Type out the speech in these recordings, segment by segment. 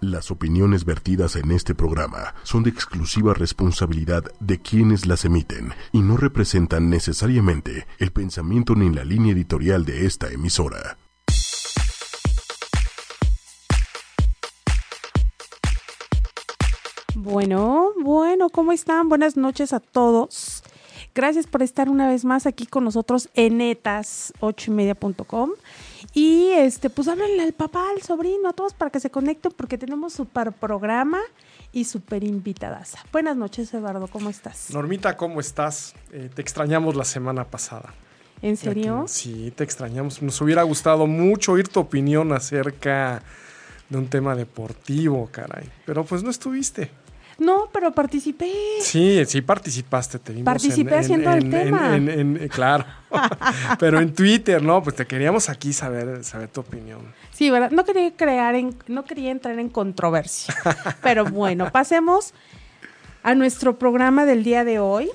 Las opiniones vertidas en este programa son de exclusiva responsabilidad de quienes las emiten y no representan necesariamente el pensamiento ni la línea editorial de esta emisora. Bueno, bueno, ¿cómo están? Buenas noches a todos. Gracias por estar una vez más aquí con nosotros en netas8ymedia.com. Y este, pues háblenle al papá, al sobrino, a todos para que se conecten porque tenemos super programa y super invitadas. Buenas noches, Eduardo, ¿cómo estás? Normita, ¿cómo estás? Eh, te extrañamos la semana pasada. ¿En serio? sí, te extrañamos. Nos hubiera gustado mucho oír tu opinión acerca de un tema deportivo, caray. Pero pues no estuviste. No, pero participé. Sí, sí participaste, te vimos Participé haciendo el tema. claro. pero en Twitter, ¿no? Pues te queríamos aquí saber, saber tu opinión. Sí, ¿verdad? No quería crear en, no quería entrar en controversia. pero bueno, pasemos a nuestro programa del día de hoy,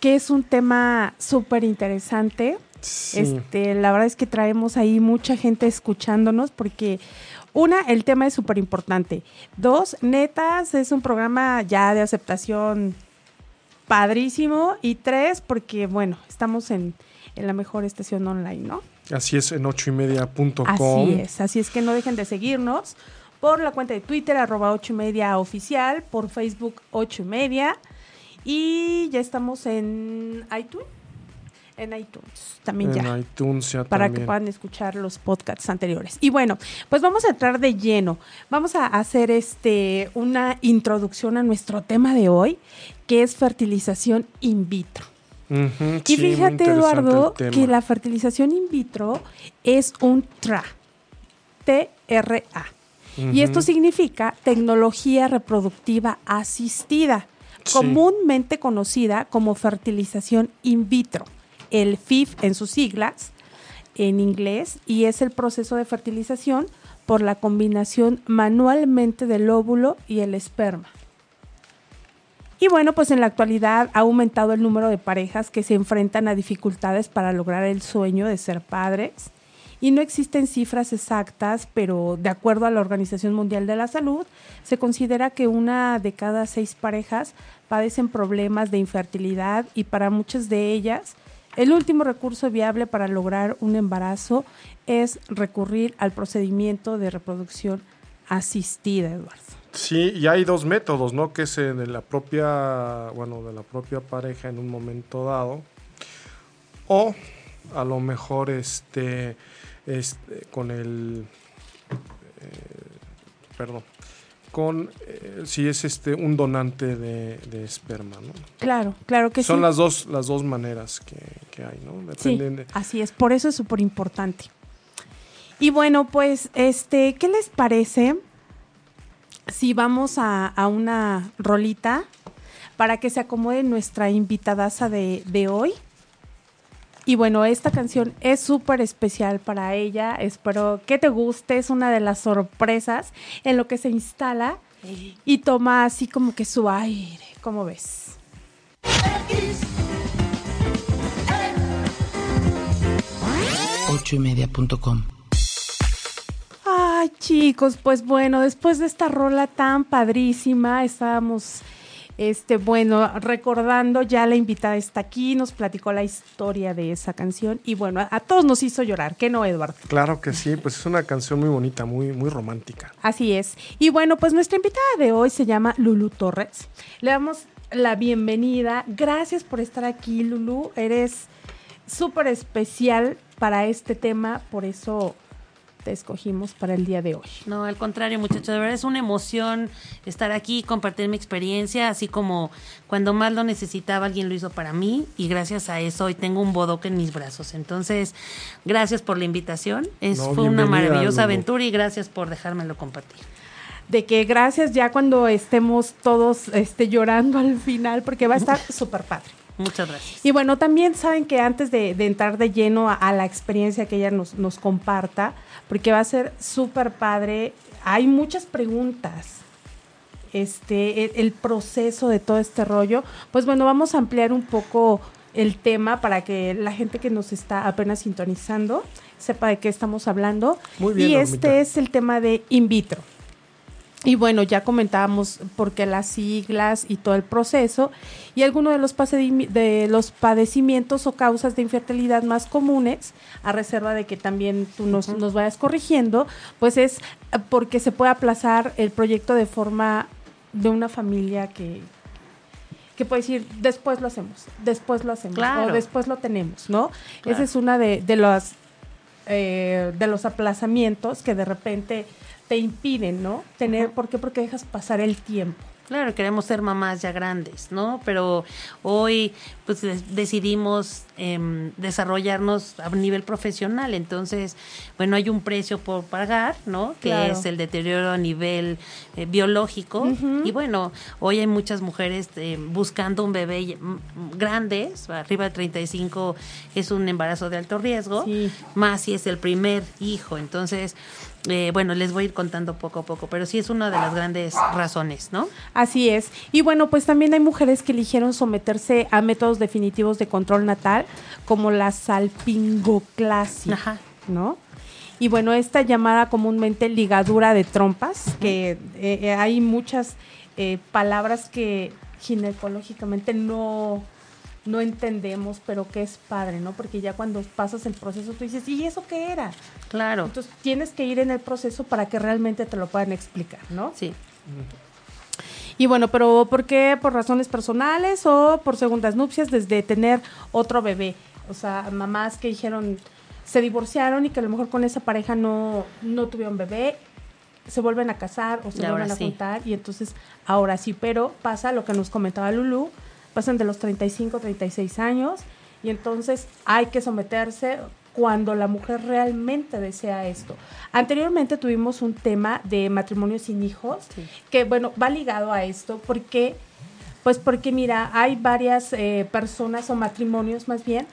que es un tema súper interesante. Este, la verdad es que traemos ahí mucha gente escuchándonos porque una, el tema es súper importante. Dos, Netas es un programa ya de aceptación padrísimo. Y tres, porque, bueno, estamos en, la mejor estación online, ¿no? Así es, en ochoymedia.com. Así es, así es que no dejen de seguirnos por la cuenta de Twitter, arroba ocho y media oficial, por Facebook ocho y media. Y ya estamos en iTunes en iTunes también ya. En iTunes ya Para que puedan escuchar los podcasts anteriores. Y bueno, pues vamos a entrar de lleno. Vamos a hacer este una introducción a nuestro tema de hoy, que es fertilización in vitro. y fíjate, Eduardo, que la fertilización in vitro es un TRA. T-R-A. Y esto significa tecnología reproductiva asistida, comúnmente conocida como fertilización in vitro el FIF en sus siglas en inglés y es el proceso de fertilización por la combinación manualmente del óvulo y el esperma. Y bueno, pues en la actualidad ha aumentado el número de parejas que se enfrentan a dificultades para lograr el sueño de ser padres. Y no existen cifras exactas, pero de acuerdo a la Organización Mundial de la Salud, se considera que una de cada seis parejas padecen problemas de infertilidad y para muchas de ellas el último recurso viable para lograr un embarazo es recurrir al procedimiento de reproducción asistida, Eduardo. Sí, y hay dos métodos, ¿no? Que es de la propia, bueno, de la propia pareja en un momento dado, o a lo mejor este, este con el, eh, perdón, con eh, si es este un donante de, esperma, ¿no? Claro, claro que Son sí. las dos, las dos maneras que, hay, ¿no? sí, así es, por eso es súper importante. Y bueno, pues, este, ¿qué les parece si vamos a, a una rolita para que se acomode nuestra invitadaza de, de hoy? Y bueno, esta canción es súper especial para ella. Espero que te guste. Es una de las sorpresas en lo que se instala y toma así como que su aire. ¿Cómo ves? Ocho y media.com Ay, chicos, pues bueno, después de esta rola tan padrísima, estábamos este, bueno, recordando, ya la invitada está aquí, nos platicó la historia de esa canción y bueno, a, todos nos hizo llorar, ¿qué no, Eduardo? Claro que sí, pues es una canción muy bonita, muy, muy romántica. Así es. Y bueno, pues nuestra invitada de hoy se llama Lulu Torres. Le damos la bienvenida. Gracias por estar aquí, Lulu. Eres súper especial para este tema, por eso escogimos para el día de hoy. No, al contrario, muchachos, de verdad es una emoción estar aquí, compartir mi experiencia, así como cuando más lo necesitaba alguien lo hizo para mí y gracias a eso hoy tengo un bodoque en mis brazos. Entonces, gracias por la invitación. Es, fue una maravillosa aventura y gracias por dejármelo compartir de que gracias ya cuando estemos todos este, llorando al final, porque va a estar súper padre. Muchas gracias. Y bueno, también saben que antes de, entrar de lleno a, la experiencia que ella nos, nos comparta, porque va a ser súper padre, hay muchas preguntas. Este, el, el, proceso de todo este rollo, pues bueno, vamos a ampliar un poco el tema para que la gente que nos está apenas sintonizando sepa de qué estamos hablando. Muy bien, y este es el tema de in vitro. Y bueno, ya comentábamos por qué las siglas y todo el proceso. Y algunos de los, de los padecimientos o causas de infertilidad más comunes, a reserva de que también tú nos, nos vayas corrigiendo, pues es porque se puede aplazar el proyecto de forma de una familia que, que puede decir, después lo hacemos, después lo hacemos, o después lo tenemos, ¿no? Esa es una de, de, los, eh, de los aplazamientos que de repente te impiden, ¿no? Tener, ¿por qué? Porque dejas pasar el tiempo. Claro, queremos ser mamás ya grandes, ¿no? Pero hoy pues decidimos em, desarrollarnos a nivel profesional, entonces, bueno, hay un precio por pagar, ¿no? Que es el deterioro a nivel eh, biológico. Y bueno, hoy hay muchas mujeres eh, buscando un bebé grandes, arriba de 35 es un embarazo de alto riesgo, más si es el primer hijo, entonces eh, bueno, les voy a ir contando poco a poco, pero sí es una de las grandes razones, ¿no? Así es. Y bueno, pues también hay mujeres que eligieron someterse a métodos definitivos de control natal, como la salpingoclasia, Ajá. ¿no? Y bueno, esta llamada comúnmente ligadura de trompas, que eh, eh, hay muchas palabras que ginecológicamente no no entendemos, pero que es padre, ¿no? Porque ya cuando pasas el proceso tú dices, ¿y eso qué era? Claro. Entonces tienes que ir en el proceso para que realmente te lo puedan explicar, ¿no? Sí. Y bueno, pero ¿por qué? ¿Por razones personales o por segundas nupcias desde tener otro bebé? O sea, mamás que dijeron, se divorciaron y que a lo mejor con esa pareja no, no tuvieron bebé, se vuelven a casar o se vuelven a juntar y entonces ahora sí, pero pasa lo que nos comentaba Lulu, pasan de los 35, 36 años y entonces hay que someterse cuando la mujer realmente desea esto. Anteriormente tuvimos un tema de matrimonio sin hijos, que bueno, va ligado a esto, porque, pues porque mira, hay varias eh, personas o matrimonios más bien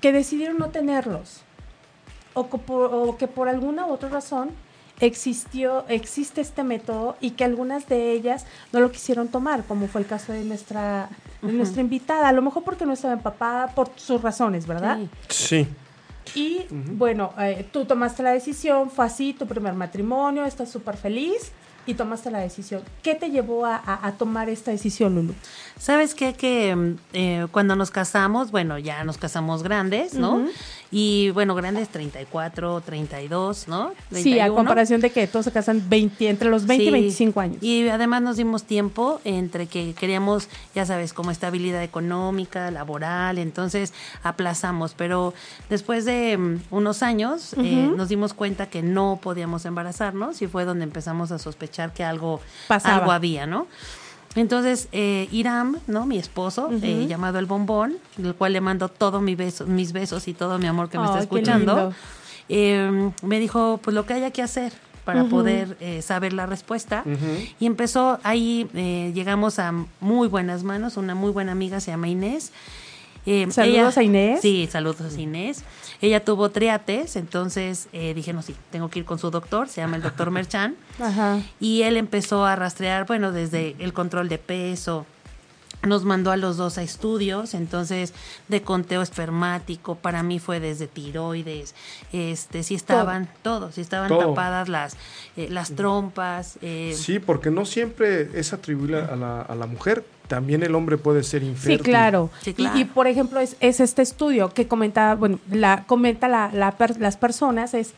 que decidieron no tenerlos, o, o que por alguna u otra razón existió, existe este método y que algunas de ellas no lo quisieron tomar, como fue el caso de nuestra, nuestra invitada, a lo mejor porque no estaba empapada por sus razones, ¿verdad? Sí. Y bueno, eh, tú tomaste la decisión, fue así, tu primer matrimonio, estás súper feliz y tomaste la decisión. ¿Qué te llevó a, tomar esta decisión, Lulu? Sabes qué? que mm, eh, cuando nos casamos, bueno, ya nos casamos grandes, ¿no? Y bueno, grandes 34, 32, ¿no? Sí, a comparación de que todos se casan 20, entre los 20 y 25 años. Y además nos dimos tiempo entre que queríamos, ya sabes, como estabilidad económica, laboral, entonces aplazamos. Pero después de mm, unos años eh, nos dimos cuenta que no podíamos embarazarnos y fue donde empezamos a sospechar que algo, algo había, ¿no? Entonces, eh, Iram, ¿no? Mi esposo, eh, llamado El Bombón, del cual le mando todos mis besos, mis besos y todo mi amor que me está escuchando, eh, me dijo, pues lo que haya que hacer para poder eh, saber la respuesta. Y empezó ahí, llegamos a muy buenas manos, una muy buena amiga se llama Inés. Saludos a Inés. Sí, saludos a Inés. Ella tuvo triates, entonces eh, dije, no, sí, tengo que ir con su doctor, se llama el doctor Merchan. Y él empezó a rastrear, bueno, desde el control de peso, nos mandó a los dos a estudios, entonces de conteo espermático, para mí fue desde tiroides, este, si estaban todos, si estaban tapadas las, eh, las trompas. Eh. Sí, porque no siempre es atribuible a la, a la mujer, también el hombre puede ser infértil. Sí, claro. Y, por ejemplo, es, este estudio que comentaba, bueno, la, comenta la, las personas, es,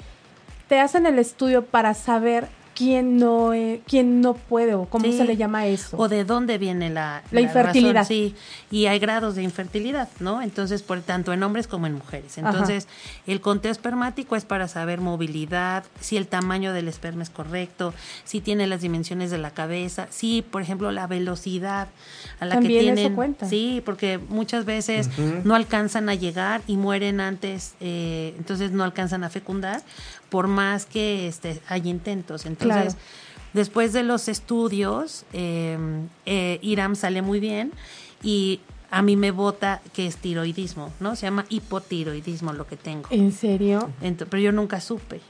te hacen el estudio para saber quién no, eh, quién no puede o cómo se le llama eso. O de dónde viene la, la, infertilidad. sí, y hay grados de infertilidad, ¿no? Entonces, por tanto en hombres como en mujeres. Entonces, el conteo espermático es para saber movilidad, si el tamaño del esperma es correcto, si tiene las dimensiones de la cabeza, si, por ejemplo, la velocidad a la que tienen. cuenta. Sí, porque muchas veces no alcanzan a llegar y mueren antes, eh, entonces no alcanzan a fecundar por más que este, hay intentos. Entonces, después de los estudios, em, eh, Iram sale muy bien y a mí me vota que es tiroidismo, ¿no? Se llama hipotiroidismo lo que tengo. ¿En serio? pero yo nunca supe.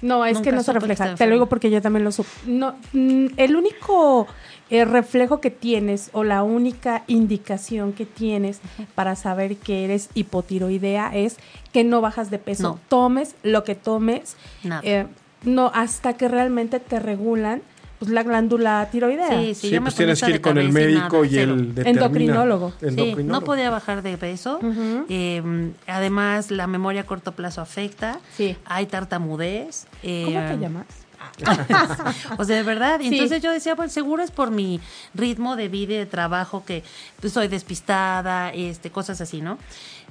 No, es que no se refleja. Te lo digo porque yo también lo supe. No, mm, el único eh, reflejo que tienes o la única indicación que tienes para saber que eres hipotiroidea es que no bajas de peso. Tomes lo que tomes. Eh, no, hasta que realmente te regulan pues, la glándula tiroidea. Sí, sí, Sí, pues tienes que ir con el médico nada, y cero. el determina- Endocrinólogo. Sí, endocrinólogo. no podía bajar de peso. Eh, además, la memoria a corto plazo afecta. Sí. Hay tartamudez. eh, ¿Cómo te llamas? o sea, de verdad. Y Sí. Entonces yo decía, pues seguro es por mi ritmo de vida y de trabajo que pues, soy despistada, este, cosas así, ¿no?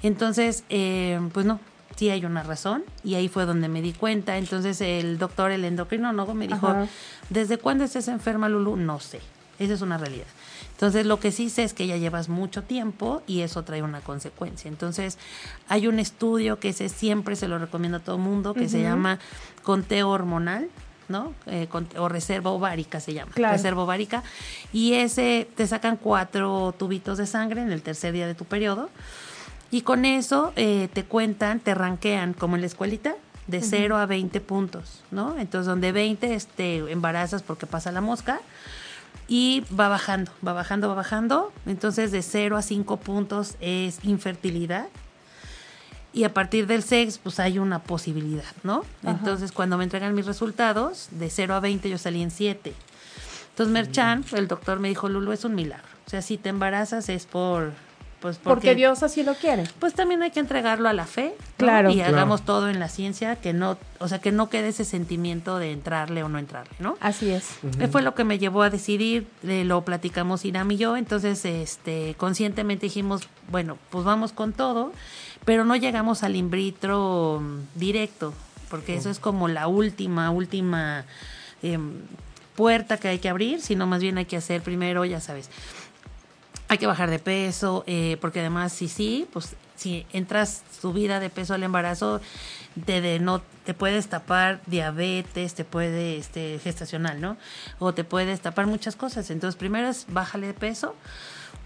Entonces, eh, pues no, sí hay una razón y ahí fue donde me di cuenta. Entonces el doctor, el endocrinólogo, me dijo, Ajá. ¿desde cuándo estás enferma, Lulu? No sé. Esa es una realidad. Entonces, lo que sí sé es que ya llevas mucho tiempo y eso trae una consecuencia. Entonces, hay un estudio que ese siempre se lo recomiendo a todo el mundo, que se llama conteo hormonal, ¿no? Eh, o reserva ovárica se llama. Claro. Reserva ovárica. Y ese te sacan cuatro tubitos de sangre en el tercer día de tu periodo. Y con eso eh, te cuentan, te ranquean como en la escuelita de 0 a 20 puntos, ¿no? Entonces, donde 20 este, embarazas porque pasa la mosca y va bajando, va bajando, va bajando. Entonces, de 0 a 5 puntos es infertilidad. Y a partir del 6, pues hay una posibilidad, ¿no? Ajá. Entonces, cuando me entregan mis resultados, de 0 a 20 yo salí en 7. Entonces, Merchan, el doctor me dijo, Lulu, es un milagro. O sea, si te embarazas es por... Pues Porque Dios así lo quiere. pues también hay que entregarlo a la fe ¿no? Claro. y Claro. hagamos todo en la ciencia que no o sea que no quede ese sentimiento de entrarle o no entrarle no Así es. Eh, fue lo que me llevó a decidir eh, lo platicamos Iram y yo entonces este conscientemente dijimos bueno pues vamos con todo pero no llegamos al in vitro mm, directo porque eso es como la última última em, puerta que hay que abrir sino más bien hay que hacer primero ya sabes hay que bajar de peso, eh, porque además si sí, pues si entras subida de peso al embarazo, te, de, no, te puedes tapar diabetes, te puede, este, gestacional, ¿no? O te puedes tapar muchas cosas. Entonces primero es bájale de peso,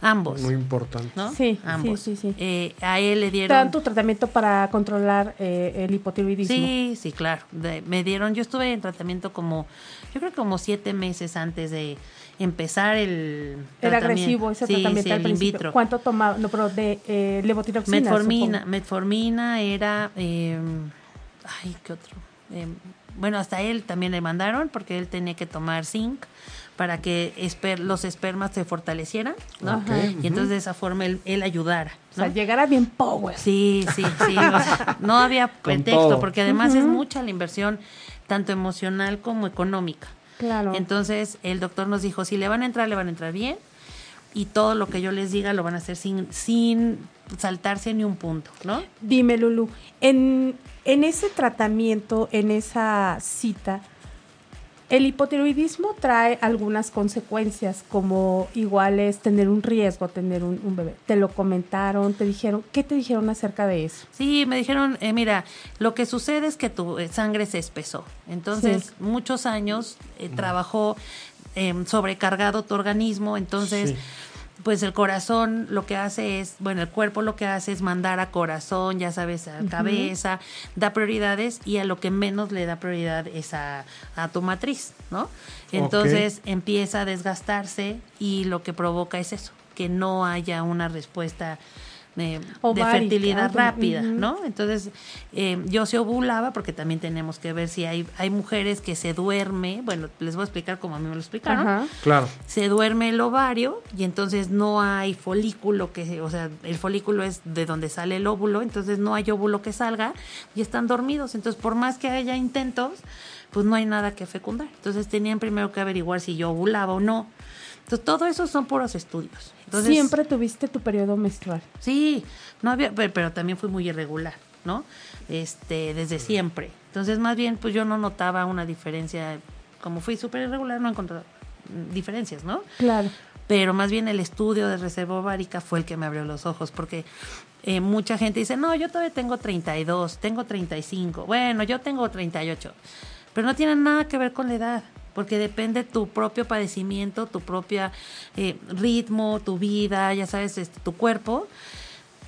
ambos, Muy importante. ¿no? Sí, ambos. sí, sí, sí. Eh, a él le Te dieron... dan tu tratamiento para controlar eh, el hipotiroidismo. Sí, sí, claro. De- me dieron, yo estuve en tratamiento como, yo creo que como siete meses antes de empezar el Era tratamiento. agresivo ese Sí, tratamiento sí, al principio. vitro. ¿Cuánto tomaba? No, pero de eh, levotiroxina. Metformina, supongo. metformina era, eh, ay, ¿qué otro? Eh, bueno, hasta él también le mandaron porque él tenía que tomar zinc para que esper- los espermas se fortalecieran, ¿no? Y entonces de esa forma él, él ayudara. O sea, ¿no? llegara bien power. Sí, sí, sí. o sea, no había pretexto porque además es mucha la inversión, tanto emocional como económica. Claro. Entonces el doctor nos dijo, si le van a entrar, le van a entrar bien y todo lo que yo les diga lo van a hacer sin, sin saltarse ni un punto, ¿no? Dime, Lulu, en, en ese tratamiento, en esa cita, el hipotiroidismo trae algunas consecuencias, como igual es tener un riesgo, tener un, un bebé. ¿Te lo comentaron? ¿Te dijeron? ¿Qué te dijeron acerca de eso? Sí, me dijeron, eh, mira, lo que sucede es que tu eh, sangre se espesó. Entonces, Sí. muchos años eh, trabajó em, sobrecargado tu organismo, entonces... Sí. Pues el corazón lo que hace es, bueno, el cuerpo lo que hace es mandar a corazón, ya sabes, a cabeza, da prioridades y a lo que menos le da prioridad es a, a tu matriz, ¿no? Entonces empieza a desgastarse y lo que provoca es eso, que no haya una respuesta eh, de fertilidad rápida, ¿no? Entonces, eh, yo se ovulaba porque también tenemos que ver si hay, hay mujeres que se duerme, bueno, les voy a explicar como a mí me lo explicaron, Ajá. Claro. se duerme el ovario y entonces no hay folículo que, o sea, el folículo es de donde sale el óvulo, entonces no hay óvulo que salga y están dormidos. Entonces, por más que haya intentos, pues no hay nada que fecundar. Entonces, tenían primero que averiguar si yo ovulaba o no. Entonces, todo eso son puros estudios. Entonces, Siempre tuviste tu periodo menstrual. Sí, no había, pero, pero también fui muy irregular, ¿no? Este, desde siempre. Entonces, más bien, pues yo no notaba una diferencia. Como fui súper irregular, no encontré mm, diferencias, ¿no? Claro. pero más bien el estudio de reserva ovárica fue el que me abrió los ojos, porque eh, mucha gente dice, no, yo todavía tengo 32, tengo 35, bueno, yo tengo 38, pero no tiene nada que ver con la edad, porque depende tu propio padecimiento, tu propio ritmo, tu vida, ya sabes, este, tu cuerpo.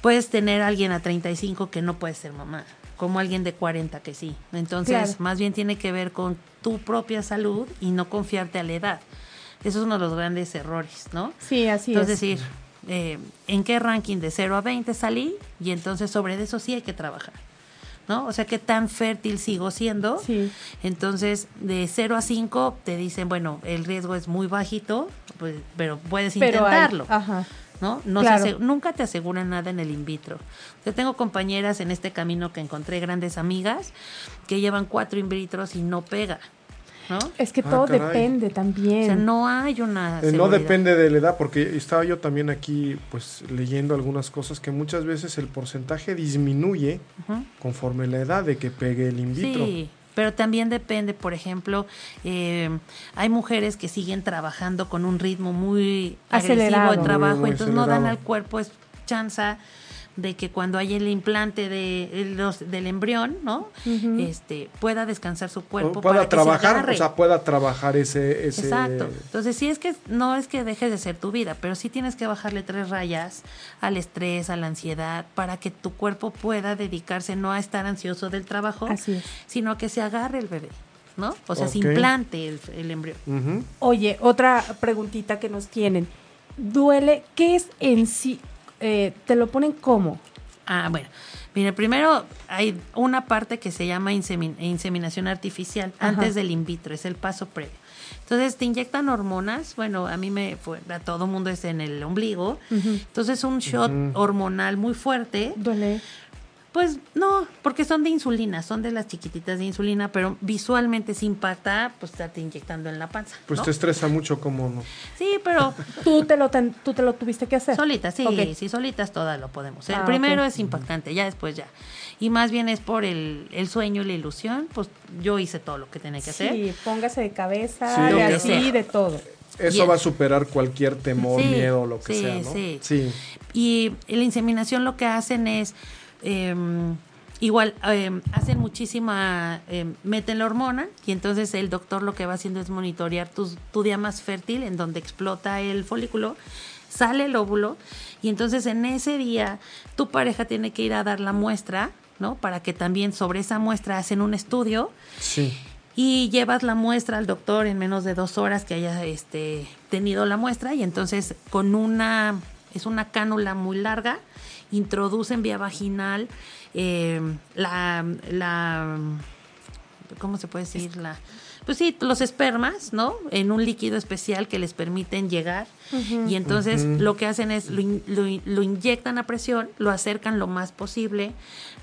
Puedes tener a alguien a 35 que no puede ser mamá, como alguien de 40 que sí. Entonces, Claro. más bien tiene que ver con tu propia salud y no confiarte a la edad. Eso es uno de los grandes errores, ¿no? Sí, así entonces, es. decir, eh, ¿en qué ranking de 0 a 20 salí? Y entonces sobre eso sí hay que trabajar. ¿No? O sea, qué tan fértil sigo siendo. Sí. Entonces, de 0 a 5 te dicen, bueno, el riesgo es muy bajito, pues, pero puedes Pero hay- intentarlo. ajá. ¿no? no Claro. se nunca te aseguran nada en el in vitro. Yo tengo compañeras en este camino que encontré grandes amigas que llevan cuatro in vitros y no pega, ¿no? Es que Ah, todo caray. depende también. O sea, no hay una Eh, no depende de la edad, porque estaba yo también aquí pues leyendo algunas cosas que muchas veces el porcentaje disminuye conforme la edad de que pegue el in vitro. Sí, pero también depende, por ejemplo, eh, hay mujeres que siguen trabajando con un ritmo muy Acelerado. agresivo de trabajo, Muy, muy entonces no dan al cuerpo es chanza de que cuando hay el implante de, el- los- del embrión, ¿no? Este pueda descansar su O cuerpo pueda para que se trabajar, o sea, pueda trabajar ese, ese Exacto. Entonces, sí es que no es que dejes de ser tu vida, pero sí tienes que bajarle tres rayas al estrés, a la ansiedad, para que tu cuerpo pueda dedicarse no a estar ansioso del trabajo, Así es. sino a que se agarre el bebé, ¿no? O sea, se implante el, el embrión. Oye, otra preguntita que nos tienen. ¿Duele? ¿Qué es en sí? Eh, ¿Te lo ponen cómo? Ah, bueno. Mire, primero hay una parte que se llama insemin- inseminación artificial Ajá. antes del in vitro, es el paso previo. Entonces te inyectan hormonas, bueno, a mí me fue, a todo mundo es en el ombligo. Entonces un shot hormonal muy fuerte, ¿Duele? Pues no, porque son de insulina, son de las chiquititas de insulina, pero visualmente se impacta, pues estarte inyectando en la panza. Pues ¿no? te estresa mucho como no. Sí, pero ¿Tú te lo, ten- tú te lo tuviste que hacer? Solitas, sí, Ok. sí, solitas todas lo podemos. El Ah, primero ok. es impactante, ya después ya. Y más bien es por el, el sueño y la ilusión, pues yo hice todo lo que tenía que hacer. Sí, póngase de cabeza, Sí, de así, sea. de todo. Eso va a superar cualquier temor, Sí, miedo, lo que sí, sea, ¿no? sí. sí. Y la inseminación lo que hacen es, em, igual, em, hacen muchísima, em, meten la hormona y entonces el doctor lo que va haciendo es monitorear tu, tu día más fértil en donde explota el folículo, sale el óvulo y entonces en ese día tu pareja tiene que ir a dar la muestra, ¿no? Para que también sobre esa muestra hacen un estudio Sí. y llevas la muestra al doctor en menos de dos horas que haya este, tenido la muestra y entonces con una, es una cánula muy larga, introducen vía vaginal eh, la, la, ¿cómo se puede decir? La, pues sí, los espermas, ¿no? En un líquido especial que les permiten llegar. Y entonces lo que hacen es lo, in- lo in- lo inyectan a presión, lo acercan lo más posible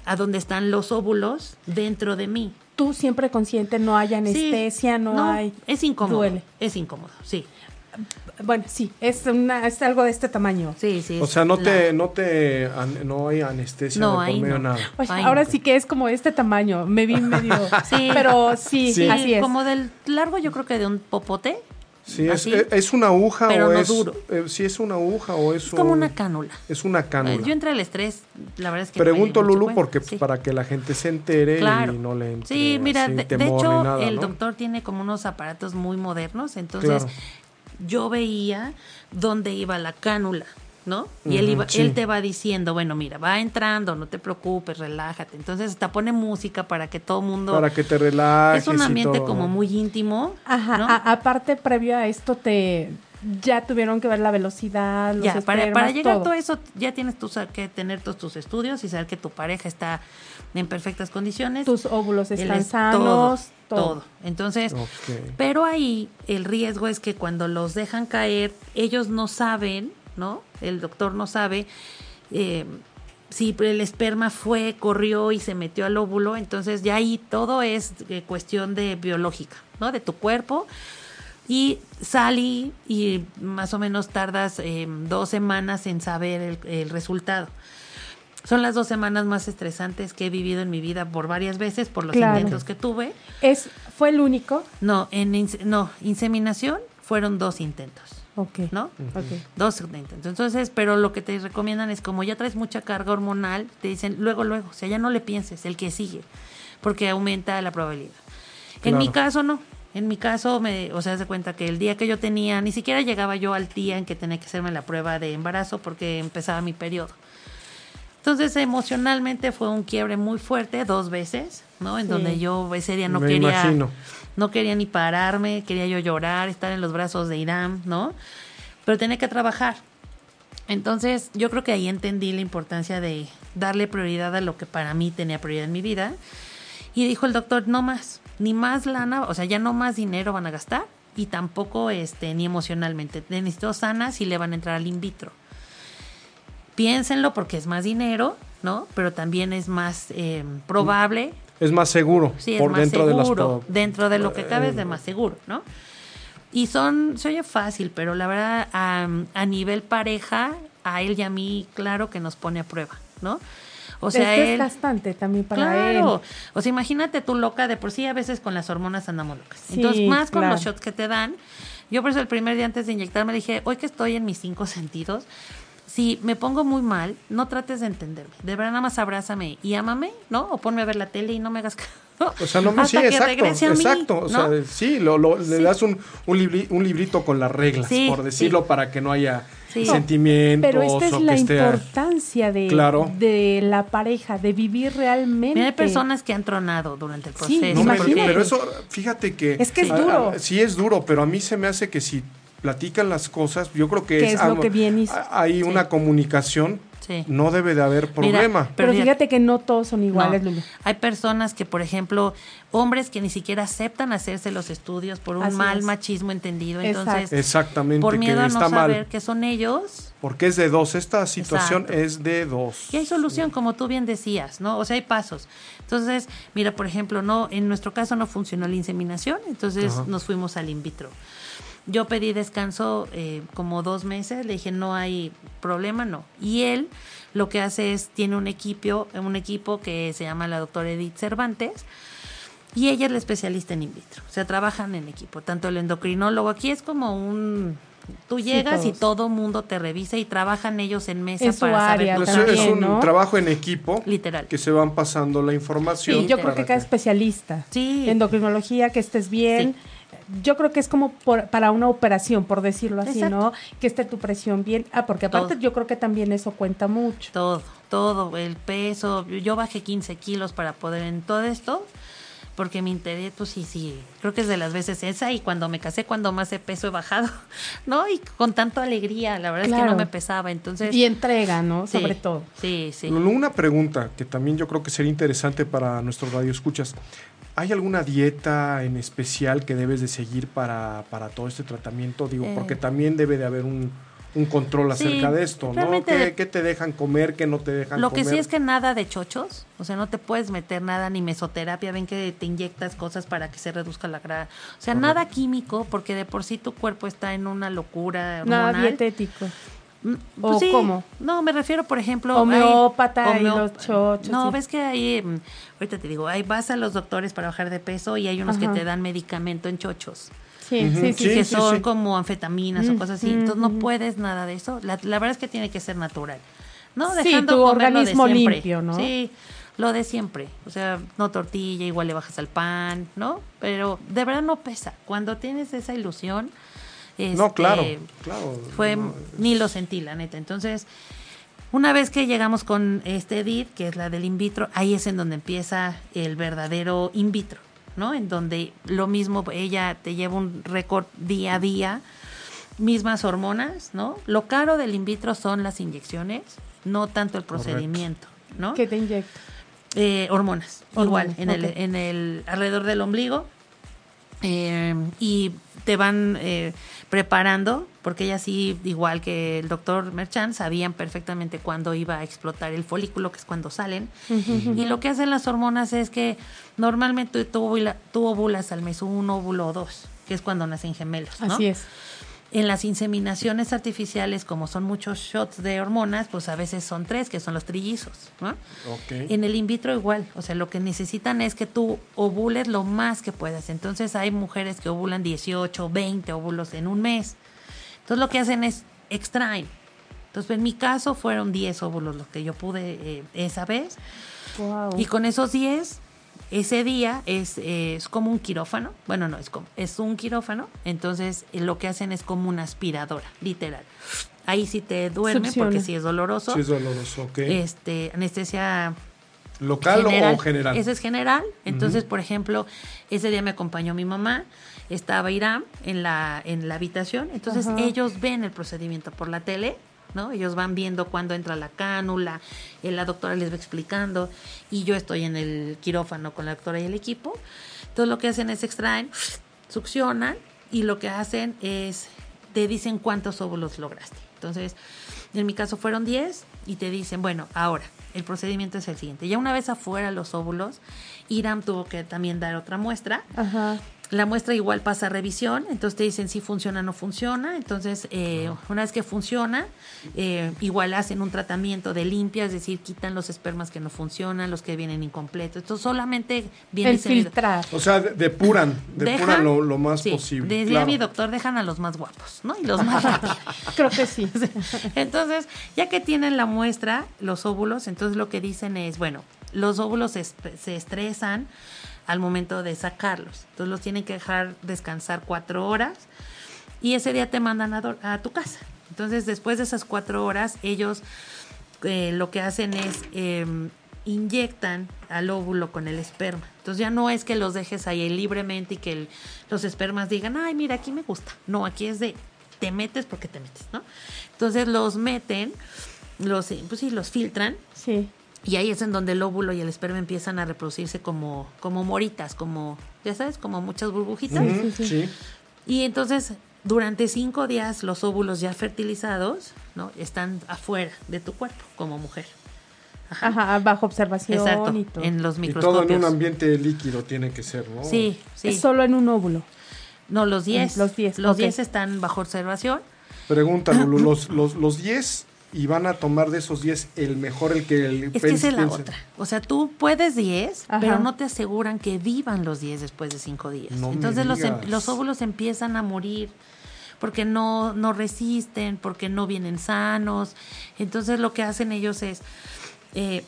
a donde están los óvulos dentro de mí. Tú siempre consciente, no hay Sí, anestesia, no, hay... Es incómodo. Duele. Es incómodo, sí. Bueno, sí, es, una, es algo de este tamaño. Sí, sí. O sea, no la- te, no te, an- no hay anestesia No, de por medio no. nada. Oye, Ay, ahora no. sí que es como este tamaño. Me vi medio... Sí. Pero sí, Sí. así es. Como del largo, yo creo que de un popote. Sí, es, es- una aguja pero o no es duro. eh, sí es una aguja o es Es como un- una cánula. es una cánula. Yo entre el estrés, la verdad es que. Pregunto Lulu porque Sí. para que la gente se entere Claro. y no le entre Sí, mira, de, hecho, nada, el ¿no? doctor tiene como unos aparatos muy modernos, entonces Claro. Yo veía dónde iba la cánula, ¿no? Y él iba, sí. él te va diciendo, bueno, mira, va entrando, no te preocupes, relájate. Entonces hasta pone música para que todo mundo para que te relajes es un y ambiente todo, como muy íntimo, Ajá, ¿no? a- aparte, previo a esto, te ya tuvieron que ver la velocidad, los ya, para, espermas, para llegar a todo. todo eso, ya tienes que tener todos tus estudios y saber que tu pareja está en perfectas condiciones. Tus óvulos están es sanos, todo, todo. todo. Entonces, pero ahí el riesgo es que cuando los dejan caer, ellos no saben, ¿no? El doctor no sabe eh, si el esperma fue, corrió y se metió al óvulo. Entonces, ya ahí todo es eh, cuestión de biológica, ¿no? De tu cuerpo. Y salí y más o menos tardas eh, dos semanas en saber el, el resultado. Son las dos semanas más estresantes que he vivido en mi vida por varias veces, por los Claro. intentos que tuve. Es, ¿Fue el único? No, en no, inseminación fueron dos intentos, Ok. ¿no? Ok. Dos intentos. Entonces, pero lo que te recomiendan es como ya traes mucha carga hormonal, te dicen luego, luego, o sea, ya no le pienses, el que sigue, porque aumenta la probabilidad. En mi caso no. En mi caso, me, o sea, se cuenta que el día que yo tenía, ni siquiera llegaba yo al día en que tenía que hacerme la prueba de embarazo porque empezaba mi periodo. Entonces, emocionalmente fue un quiebre muy fuerte, dos veces, ¿no? En Sí. donde yo ese día no Me quería, imagino. no quería ni pararme, quería yo llorar, estar en los brazos de Irán, ¿no? Pero tenía que trabajar. Entonces, yo creo que ahí entendí la importancia de darle prioridad a lo que para mí tenía prioridad en mi vida. Y dijo el doctor, no más, ni más lana, o sea, ya no más dinero van a gastar y tampoco este ni emocionalmente. Necesito sanas y le van a entrar al in vitro. Piénsenlo porque es más dinero, ¿no? Pero también es más eh, probable. Es más seguro Sí, es por más dentro de las seguro. dentro de lo que cabe es de eh, más seguro, ¿no? Y son, se oye fácil, pero la verdad, a, a nivel pareja, a él y a mí, claro que nos pone a prueba, ¿no? O sea, es él. desgastante también para Claro. él. O sea, imagínate tú loca, de por sí a veces con las hormonas andamos locas. Sí, Entonces, más con claro. los shots que te dan. Yo por eso el primer día antes de inyectarme dije, hoy que estoy en mis cinco sentidos, si me pongo muy mal, no trates de entenderme. De verdad, nada más abrázame y ámame, ¿no? O ponme a ver la tele y no me hagas caso. O sea, no me sí, Hasta que exacto, regrese a mí, exacto. O sea, sí, lo, lo- le Sí. das un, un, libri- un librito con las reglas, Sí, por decirlo, sí. para que no haya Sí. sentimientos Pero esta es o la que esté... importancia de, Claro. de la pareja, de vivir realmente. Mira, hay personas que han tronado durante el Sí, proceso. No, Imagínate. pero eso, fíjate que... Es que es a- a- duro. sí es duro, pero a mí se me hace que si platican las cosas, yo creo que es lo algo- que a- Hay Sí. una comunicación, Sí. no debe de haber Mira, problema. Pero fíjate que no todos son iguales, No. Lulu. Hay personas que, por ejemplo, hombres que ni siquiera aceptan hacerse los estudios por un Así mal es. machismo entendido. Exacto. Entonces, Exactamente, por miedo que a no está saber mal. que son ellos, Porque es de dos, esta situación Exacto. es de dos. y hay solución, como tú bien decías, ¿no? O sea, hay pasos. Entonces, mira, por ejemplo, no, en nuestro caso no funcionó la inseminación, entonces Ajá. nos fuimos al in vitro. Yo pedí descanso eh, como dos meses, le dije no hay problema, no. Y él lo que hace es, tiene un equipo, un equipo que se llama la doctora Edith Cervantes, y ella es la especialista en in vitro. O sea, trabajan en equipo. Tanto el endocrinólogo, aquí es como un... Tú Sí, llegas y todo mundo te revisa y trabajan ellos en mesa En su para área saber Es, es un ¿no? trabajo en equipo Literal. que se van pasando la información. Sí, yo creo que cada especialista. Sí. Endocrinología, que estés bien. Yo creo que es como por- para una operación, por decirlo así, Exacto. ¿no? Que esté tu presión bien. Ah, porque aparte Todo. yo creo que también eso cuenta mucho. Todo, todo, el peso. Yo bajé 15 kilos para poder en todo esto, porque mi interés, pues sí, sí, creo que es de las veces esa y cuando me casé, cuando más de peso he bajado, ¿no? Y con tanto alegría, la verdad es que no me pesaba, entonces... Y entrega, ¿no? sí, Sobre todo. Sí, sí. Una pregunta que también yo creo que sería interesante para nuestros radioescuchas. ¿Hay alguna dieta en especial que debes de seguir para, para todo este tratamiento? Digo, Eh. porque también debe de haber un, un control Sí, acerca de esto, ¿no? ¿Qué, te dejan comer, qué no te dejan Lo comer? que sí es que nada de chochos, o sea, no te puedes meter nada ni mesoterapia, ven que te inyectas cosas para que se reduzca la grasa. O sea, nada químico, porque de por sí tu cuerpo está en una locura Nada dietético. Mm, ¿O cómo? No, me refiero, por ejemplo... Homeópata hay y los chochos, No, sí. ves que hay... mm, Ahorita te digo, hay vas a los doctores para bajar de peso y hay unos Ajá. que te dan medicamento en chochos. Sí, Ujú, sí, sí. Sí, que sí, son sí. como anfetaminas o cosas así. Entonces no puedes nada de eso. La, la verdad es que tiene que ser natural. No, Sí, dejando tu comer lo de organismo siempre. limpio, ¿no? Sí, lo de siempre. O sea, no tortilla, igual le bajas al pan, ¿no? Pero de verdad no pesa. Cuando tienes esa ilusión... No, este, claro, claro. Fue, No, ni lo sentí, la neta. Entonces, una vez que llegamos con este Edith, que es la del in vitro, ahí es en donde empieza el verdadero in vitro, ¿no? En donde lo mismo, ella te lleva un récord día a día, mismas hormonas, ¿no? Lo caro del in vitro son las inyecciones, no tanto el Correcto. procedimiento, ¿no? ¿Qué te inyecta? Eh, hormonas, Hormonas, igual, en, el, en el alrededor del ombligo. eh, y te van eh, preparando, porque ella sí, igual que el doctor Merchan, sabían perfectamente cuándo iba a explotar el folículo, que es cuando salen. Y lo que hacen las hormonas es que normalmente tú, ovula- tú ovulas al mes un óvulo o dos, que es cuando nacen gemelos. ¿no? Así es. En las inseminaciones artificiales, como son muchos shots de hormonas, pues a veces son tres, que son los trillizos. ¿no? Ok. En el in vitro igual, o sea, lo que necesitan es que tú ovules lo más que puedas. Entonces hay mujeres que ovulan 18, 20 óvulos en un mes. Entonces lo que hacen es extraen. Entonces en mi caso fueron 10 óvulos los que yo pude eh, esa vez. Wow. Y con esos 10, ese día es, eh, es como un quirófano. Bueno, no, es como, es un quirófano. Entonces eh, lo que hacen es como una aspiradora, literal. Ahí sí te duerme porque sí es doloroso. Sí es doloroso, ok. Este, anestesia ¿Local o general? Ese es general. Entonces, por ejemplo, ese día me acompañó mi mamá, estaba Irán en la, en la habitación. Entonces, ellos ven el procedimiento por la tele, ¿no? Ellos van viendo cuándo entra la cánula, eh, la doctora les va explicando y yo estoy en el quirófano con la doctora y el equipo. Entonces lo que hacen es extraen, succionan y lo que hacen es te dicen cuántos óvulos lograste. Entonces, en mi caso fueron 10 y te dicen, bueno, ahora el procedimiento es el siguiente. Ya una vez afuera los óvulos, Iram tuvo que también dar otra muestra. Ajá. La muestra igual pasa a revisión, entonces te dicen si funciona o no funciona. Entonces, eh, una vez que funciona, eh, igual hacen un tratamiento de limpia, es decir, quitan los espermas que no funcionan, los que vienen incompletos. Esto solamente viene El filtrar. O sea, de- depuran, depuran Dejan- lo, lo más sí, posible. Decía claro. mi doctor, dejan a los más guapos, ¿no? Y los más rápidos. Creo que sí. Entonces, ya que tienen la muestra, los óvulos, entonces lo que dicen es, bueno, los óvulos se, se estresan al momento de sacarlos. Entonces los tienen que dejar descansar cuatro horas y ese día te mandan a, tu casa. Entonces, después de esas cuatro horas, ellos eh, lo que hacen es eh, inyectan al óvulo con el esperma. Entonces ya no es que los dejes ahí libremente y que los espermas digan, ay, mira, aquí me gusta. No, aquí es de te metes porque te metes, ¿no? Entonces los meten, los, pues sí, los filtran Sí. Y ahí es en donde el óvulo y el esperma empiezan a reproducirse como, como moritas, como, ya sabes, como muchas burbujitas. Sí. Y entonces, durante cinco días, los óvulos ya fertilizados, ¿no? Están afuera de tu cuerpo, como mujer. Ajá. Ajá, bajo observación Exacto, y todo. en los Y todo microscopios. en un ambiente líquido tiene que ser, ¿no? Sí, sí. Es solo en un óvulo. No, los 10. Los 10, Los ok. 10 están bajo observación. Pregunta, Lulu, los, los, los 10 y van a tomar de esos 10 el mejor, el que el Es que esa es la otra. O sea, tú puedes 10, Ajá. pero no te aseguran que vivan los 10 después de 5 días. No Entonces los, em- los óvulos empiezan a morir porque no, no resisten, porque no vienen sanos. Entonces lo que hacen ellos es... eh,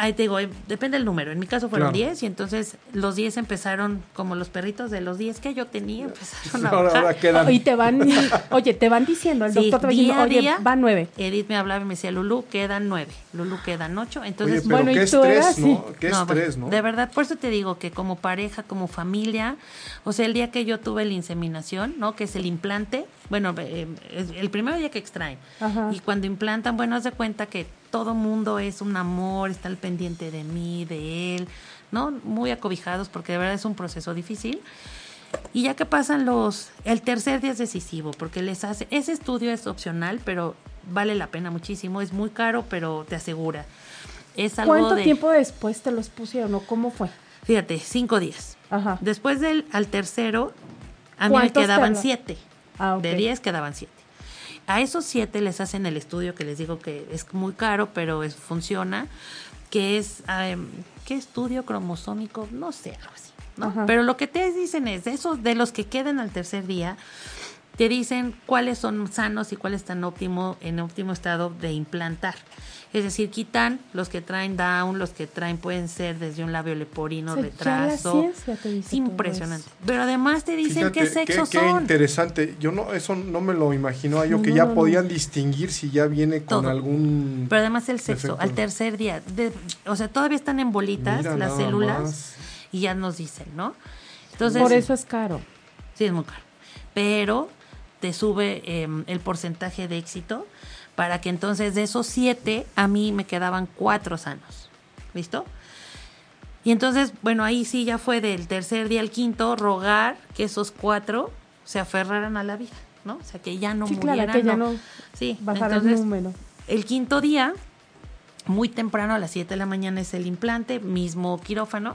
Ahí te digo, eh, depende del número. En mi caso fueron Claro. 10 y entonces los 10 empezaron como los perritos de los 10 que yo tenía, empezaron a Ahora, bajar. ahora quedan. Y te van, oye, te van diciendo, el Sí, doctor te va oye, día, va nueve. Edith me hablaba y me decía, Lulu, quedan nueve. Lulu, quedan ocho. Entonces, Oye, pero bueno, qué ¿y tú estrés, eras? ¿no? Qué no, estrés, bueno, ¿no? De verdad, por eso te digo que como pareja, como familia, o sea, el día que yo tuve la inseminación, ¿no? Que es el implante, bueno, eh, es el primer día que extraen. Ajá. Y cuando implantan, bueno, haz de cuenta que todo mundo es un amor, está al pendiente de mí, de él, ¿no? Muy acobijados porque de verdad es un proceso difícil. Y ya que pasan los, el tercer día es decisivo porque les hace, ese estudio es opcional, pero vale la pena muchísimo, es muy caro, pero te asegura. Es algo ¿Cuánto de, tiempo después te los pusieron o cómo fue? fíjate, cinco días. Ajá. Después del al tercero, a mí me ¿Cuántos quedaban siete. Ah. De diez quedaban siete. A esos siete les hacen el estudio que les digo que es muy caro, pero es, funciona, que es, em, ¿qué estudio cromosómico? No sé, algo así. ¿no? Pero lo que te dicen es, de esos, de los que queden al tercer día, te dicen cuáles son sanos y cuáles están óptimo, en óptimo estado de implantar. Es decir, quitan los que traen down, los que traen pueden ser desde un labio leporino, O sea, ya la retraso. ciencia te dice impresionante. eso. Pero además te dicen qué Fíjate, sexo qué, son. interesante. Yo no, eso no me lo imaginaba yo, No, que no, ya no, no. podían distinguir si ya viene con Todo. algún... Pero además el sexo, al tercer día. de- o sea, todavía están en bolitas Mira las células más. y ya nos dicen, ¿no? Entonces, Por eso es caro. sí es muy caro. Pero te sube eh, el porcentaje de éxito para que entonces de esos siete a mí me quedaban cuatro sanos. ¿Listo? Y entonces, bueno, ahí sí ya fue del tercer día al quinto rogar que esos cuatro se aferraran a la vida, ¿no? O sea, que ya no Sí, claro, murieran. que ya no Sí, bajar el entonces, número. el quinto día, muy temprano, a las 7 de la mañana es el implante, mismo quirófano.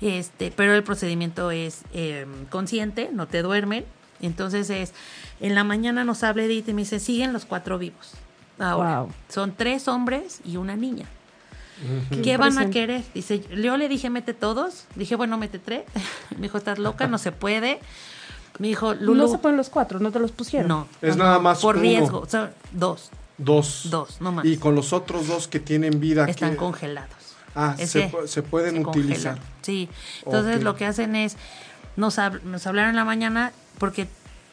Este, pero el procedimiento es eh, consciente, no te duermen. Entonces es, en la mañana nos habla Edith y me dice, siguen los cuatro vivos. Ahora, Wow. son tres hombres y una niña. Qué ¿Qué van a querer? Dice, yo le dije, mete todos. Dije, bueno, mete tres. Me dijo, estás loca, no se puede. Me dijo, Lulu. No se ponen los cuatro, no te los pusieron. No. Es no, nada más Por uno. riesgo. O sea, dos. Dos. Dos, no más. Y con los otros dos que tienen vida. Están ¿qué? congelados. Ah, se, se pueden se utilizar. congelan. Sí. Entonces lo que hacen es, nos, hab- nos hablaron en la mañana porque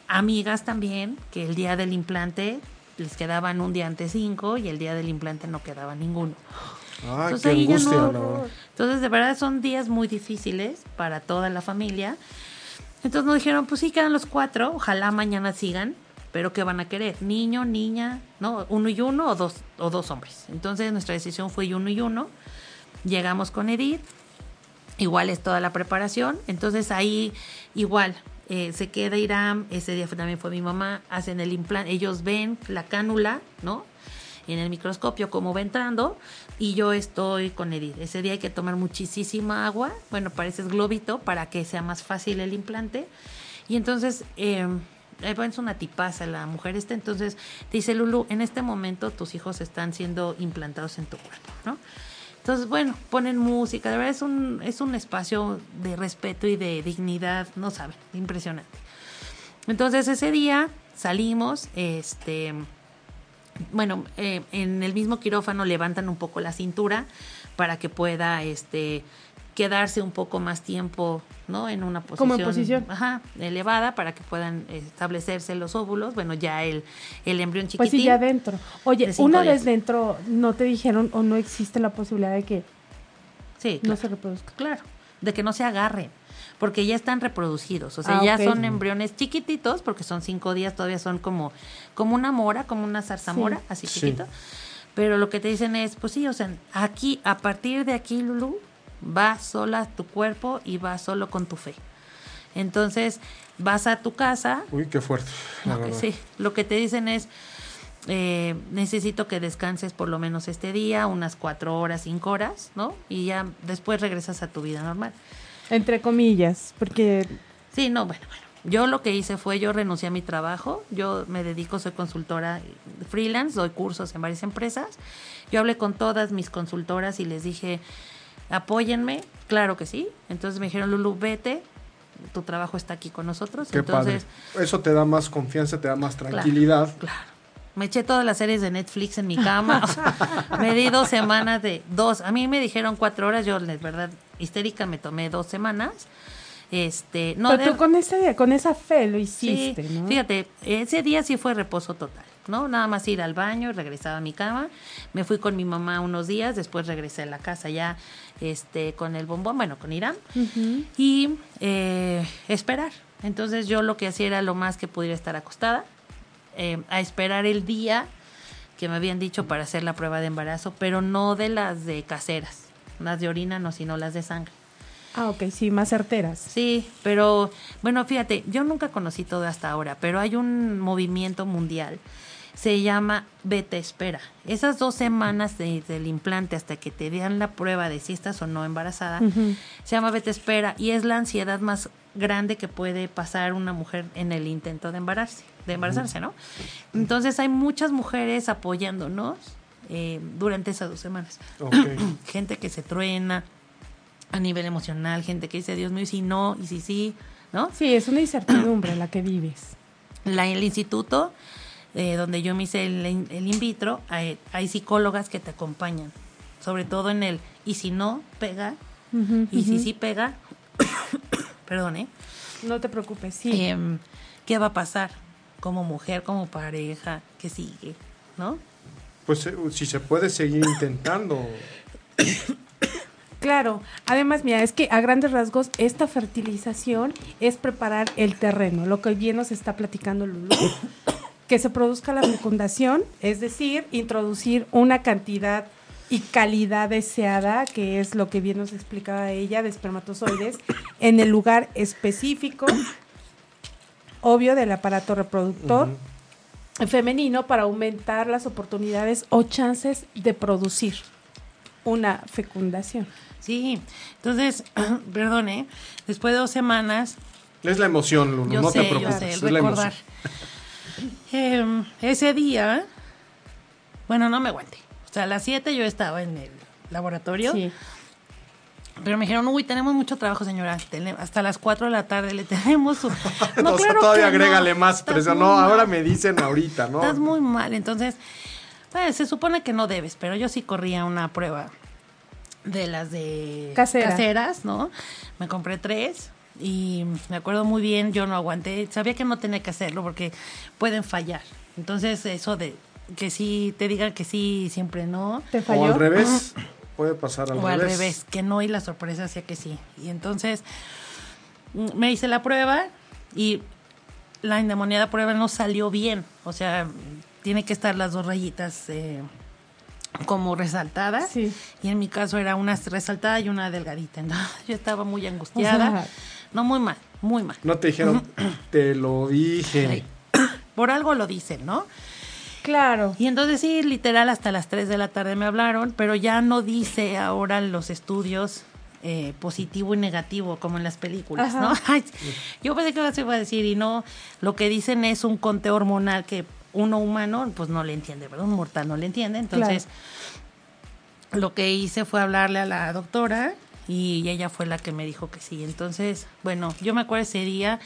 amigas también, que el día del implante les quedaban un día antes cinco y el día del implante no quedaba ninguno. Ay, Entonces qué angustia, no- verdad. Entonces de verdad son días muy difíciles para toda la familia. Entonces nos dijeron, pues sí, quedan los cuatro, ojalá mañana sigan. pero ¿qué van a querer? Niño, niña, ¿no? Uno y uno o dos, o dos hombres. Entonces nuestra decisión fue uno y uno. Llegamos con Edith, igual es toda la preparación. Entonces ahí igual eh, se queda Irán, ese día también fue mi mamá, hacen el implante, ellos ven la cánula, ¿no? En el microscopio cómo va entrando y yo estoy con Edith. Ese día hay que tomar muchísima agua, bueno, pareces globito para que sea más fácil el implante. Y entonces, eh, es una tipaza la mujer esta, entonces dice Lulu, en este momento tus hijos están siendo implantados en tu cuerpo, ¿no? Entonces, bueno, ponen música, de verdad es un, es un espacio de respeto y de dignidad, no saben, impresionante. Entonces ese día salimos, este, bueno, eh, en el mismo quirófano levantan un poco la cintura para que pueda, este, quedarse un poco más tiempo, ¿no? En una posición, Como en posición. ajá, elevada para que puedan establecerse los óvulos, bueno, ya el, el embrión chiquitín. Pues sí, ya dentro. Oye, De una días. vez dentro, ¿no te dijeron o no existe la posibilidad de que Sí, no claro. se reproduzca? Claro, de que no se agarren, porque ya están reproducidos, o sea, Ah, ya son embriones chiquititos, porque son cinco días, todavía son como, como una mora, como una zarzamora, Sí. así Sí. chiquito. Pero lo que te dicen es, pues sí, o sea, aquí, a partir de aquí, Lulu, va sola tu cuerpo y va solo con tu fe. Entonces, vas a tu casa, Uy, qué fuerte. la Ok, verdad. sí, lo que te dicen es, eh, necesito que descanses por lo menos este día, unas cuatro horas, cinco horas, ¿no? Y ya después regresas a tu vida normal. Entre comillas, porque Sí, no, bueno, bueno. Yo lo que hice fue, yo renuncié a mi trabajo, yo me dedico, soy consultora freelance, doy cursos en varias empresas. Yo hablé con todas mis consultoras y les dije, apóyenme, claro que sí. Entonces me dijeron, Lulu, vete, tu trabajo está aquí con nosotros. Qué Entonces, padre. Eso te da más confianza, te da más Claro, tranquilidad. Claro. Me eché todas las series de Netflix en mi cama. o sea, me di dos semanas de dos. A mí me dijeron cuatro horas. Yo, de verdad, histérica, me tomé dos semanas. Este, no, pero de- tú con ese con esa fe lo sí, hiciste, ¿no? fíjate, ese día sí fue reposo total, ¿no? Nada más ir al baño, regresaba a mi cama. Me fui con mi mamá unos días, después regresé a la casa ya, este, con el bombón, bueno, con Irán y eh, esperar. Entonces yo lo que hacía era lo más que pudiera estar acostada, eh, a esperar el día que me habían dicho para hacer la prueba de embarazo, pero no de las de caseras, las de orina no, sino las de sangre. Ah, ok, sí, más certeras. Sí, pero bueno, fíjate, yo nunca conocí todo hasta ahora, pero hay un movimiento mundial. Se llama Vete Espera. Esas dos semanas de- del implante hasta que te den la prueba de si estás o no embarazada, se llama Vete Espera y es la ansiedad más grande que puede pasar una mujer en el intento de embarazarse, de embarazarse, ¿no? Entonces hay muchas mujeres apoyándonos eh, durante esas dos semanas gente que se truena a nivel emocional, gente que dice, Dios mío, y si no, y si sí, ¿no? Sí, es una incertidumbre la que vives. La, el instituto, eh, donde yo me hice el, in- el in vitro, hay, hay psicólogas que te acompañan, sobre todo en el, y si no, pega, y si ujú. sí pega, perdón, ¿eh? No te preocupes, sí. Em, ¿Qué va a pasar? Como mujer, como pareja, ¿qué sigue? ¿No? Pues eh, si se puede seguir intentando. Claro, además, mira, es que a grandes rasgos esta fertilización es preparar el terreno, lo que bien nos está platicando Lulu, que se produzca la fecundación, es decir, introducir una cantidad y calidad deseada, que es lo que bien nos explicaba ella, de espermatozoides, en el lugar específico, obvio, del aparato reproductor femenino para aumentar las oportunidades o chances de producir una fecundación. Sí, entonces, perdón, ¿eh? Después de dos semanas, Es la emoción, Lulu, no sé, te preocupes. yo sé, el es la emoción. Em, ese día, bueno, no me aguanté. O sea, a las 7 yo estaba en el laboratorio, Sí. pero me dijeron, uy, tenemos mucho trabajo, señora. Hasta las 4 de la tarde le tenemos su... No, O sea, claro todavía que no, agrégale más presión. No, mal. ahora me dicen ahorita, ¿no? Estás muy mal. Entonces, pues, se supone que no debes, pero yo sí corría una prueba de las de Casera. caseras, ¿no? Me compré tres y me acuerdo muy bien, yo no aguanté, sabía que no tenía que hacerlo porque pueden fallar. Entonces, eso de que sí te digan que sí, siempre no. ¿Te O falló? al revés. Puede pasar al o al revés. revés, que no y la sorpresa hacía que sí. Y entonces me hice la prueba y la endemoniada prueba no salió bien. O sea, tiene que estar las dos rayitas eh, como resaltadas. Sí. Y en mi caso era una resaltada y una delgadita. Entonces, yo estaba muy angustiada. O sea- no, muy mal, muy mal. No te dijeron, te lo dije. Por algo lo dicen, ¿no? Claro. Y entonces sí, literal, hasta las 3 de la tarde me hablaron, pero ya no dice ahora los estudios eh, positivo y negativo como en las películas, Ajá. ¿no? Ay, yo pensé que se iba a decir y no, lo que dicen es un conteo hormonal que uno humano pues no le entiende, ¿verdad? Un mortal no le entiende, entonces lo que hice fue hablarle a la doctora y ella fue la que me dijo que sí. Entonces, bueno, yo me acuerdo ese día,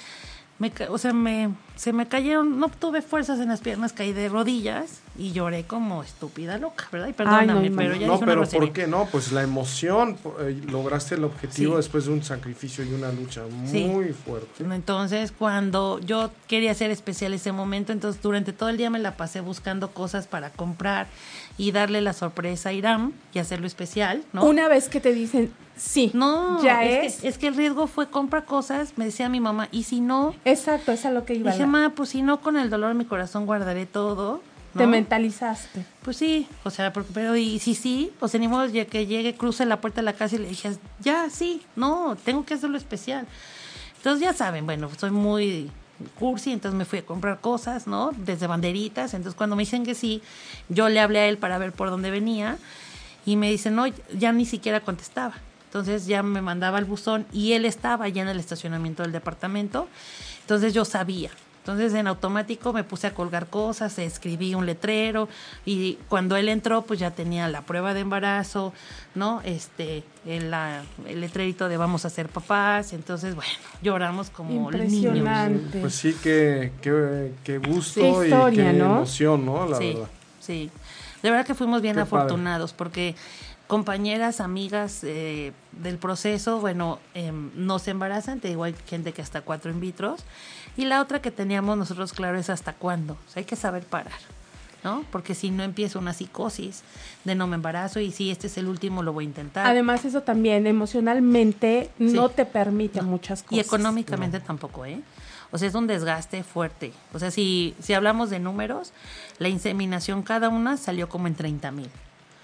me, o sea, me, se me cayeron, no tuve fuerzas en las piernas, caí de rodillas y lloré como estúpida loca, ¿verdad? Y perdóname, no, pero ya No, dije una pero grosería. ¿por qué no? Pues la emoción, eh, lograste el objetivo Sí. después de un sacrificio y una lucha Sí. muy fuerte. Entonces, cuando yo quería ser especial ese momento, entonces durante todo el día me la pasé buscando cosas para comprar y darle la sorpresa a Irán y hacerlo especial, ¿no? Una vez que te dicen, sí, No, ya es, es. Que, es que el riesgo fue compra cosas, me decía mi mamá, y si no, Exacto, es a lo que iba. dije, mamá, pues si no, con el dolor en mi corazón guardaré todo. ¿no? Te mentalizaste. Pues sí, o sea, porque- pero y si sí, o sea, ni modo ya que llegue, cruce la puerta de la casa y le dije, ya, sí, no, tengo que hacerlo especial. Entonces ya saben, bueno, soy muy cursi, entonces me fui a comprar cosas, ¿no? Desde banderitas, entonces cuando me dicen que sí, yo le hablé a él para ver por dónde venía y me dice, no, ya ni siquiera contestaba. Entonces ya me mandaba al buzón y él estaba ya en el estacionamiento del departamento, entonces yo sabía. Entonces en automático me puse a colgar cosas, escribí un letrero y cuando él entró pues ya tenía la prueba de embarazo, ¿no? Este, el, la- el letrerito de vamos a ser papás, entonces bueno, lloramos como niños. Impresionante. Pues sí, qué, qué, qué gusto Qué historia, y qué ¿no? emoción, ¿no? La sí, verdad. sí. De verdad que fuimos bien Qué padre. afortunados porque compañeras, amigas eh, del proceso, bueno, em, no se embarazan, te digo, hay gente que hasta cuatro in vitros. Y la otra que teníamos nosotros, claro, es hasta cuándo. O sea, hay que saber parar, ¿no? Porque si no empieza una psicosis de no me embarazo y si este es el último, lo voy a intentar. Además, eso también emocionalmente no te permite muchas cosas. Y económicamente tampoco, ¿eh? O sea, es un desgaste fuerte. O sea, si, si hablamos de números, la inseminación cada una salió como en 30 mil.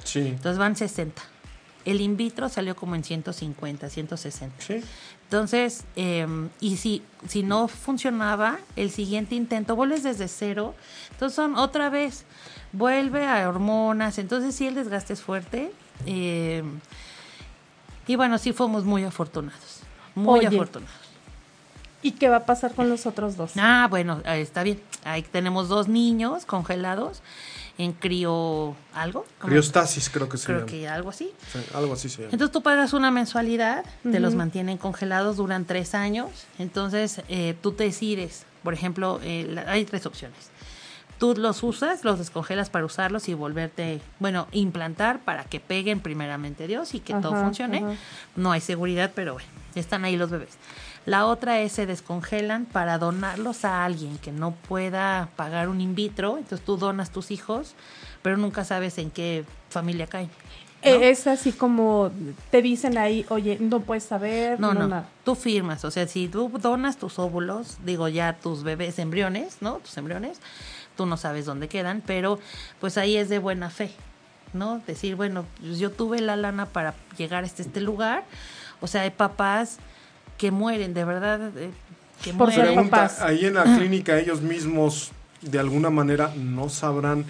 Sí, Entonces van 60. El in vitro salió como en 150, 160. sí. Entonces, eh, y si, si no funcionaba, el siguiente intento, vuelves desde cero. Entonces son otra vez, vuelve a hormonas. Entonces sí, el desgaste es fuerte. eh, y bueno, sí fuimos muy afortunados. Muy Oye. afortunados. ¿Y qué va a pasar con los otros dos? Ah, bueno, está bien. Ahí tenemos dos niños congelados en crío algo. Criostasis creo que se Creo llama. que algo así. Sí, algo así se llama. Entonces tú pagas una mensualidad, te los mantienen congelados, duran tres años. Entonces eh, tú te decides, por ejemplo, eh, la- hay tres opciones. Tú los usas, los descongelas para usarlos y volverte, bueno, implantar para que peguen primeramente Dios y que todo funcione. ajá. No hay seguridad, pero bueno, están ahí los bebés. La otra es se descongelan para donarlos a alguien que no pueda pagar un in vitro. Entonces tú donas tus hijos, pero nunca sabes en qué familia caen. ¿no? Eh, Es así como te dicen ahí, oye, no puedes saber, No, no, nada. tú firmas, o sea, si tú donas tus óvulos, digo ya tus bebés embriones, ¿no? Tus embriones, tú no sabes dónde quedan, pero pues ahí es de buena fe, ¿no? Decir, bueno, pues yo tuve la lana para llegar hasta este lugar, o sea, hay papás que mueren, de verdad, eh, que Por mueren. Pregunta, papás. ahí en la clínica ellos mismos de alguna manera no sabrán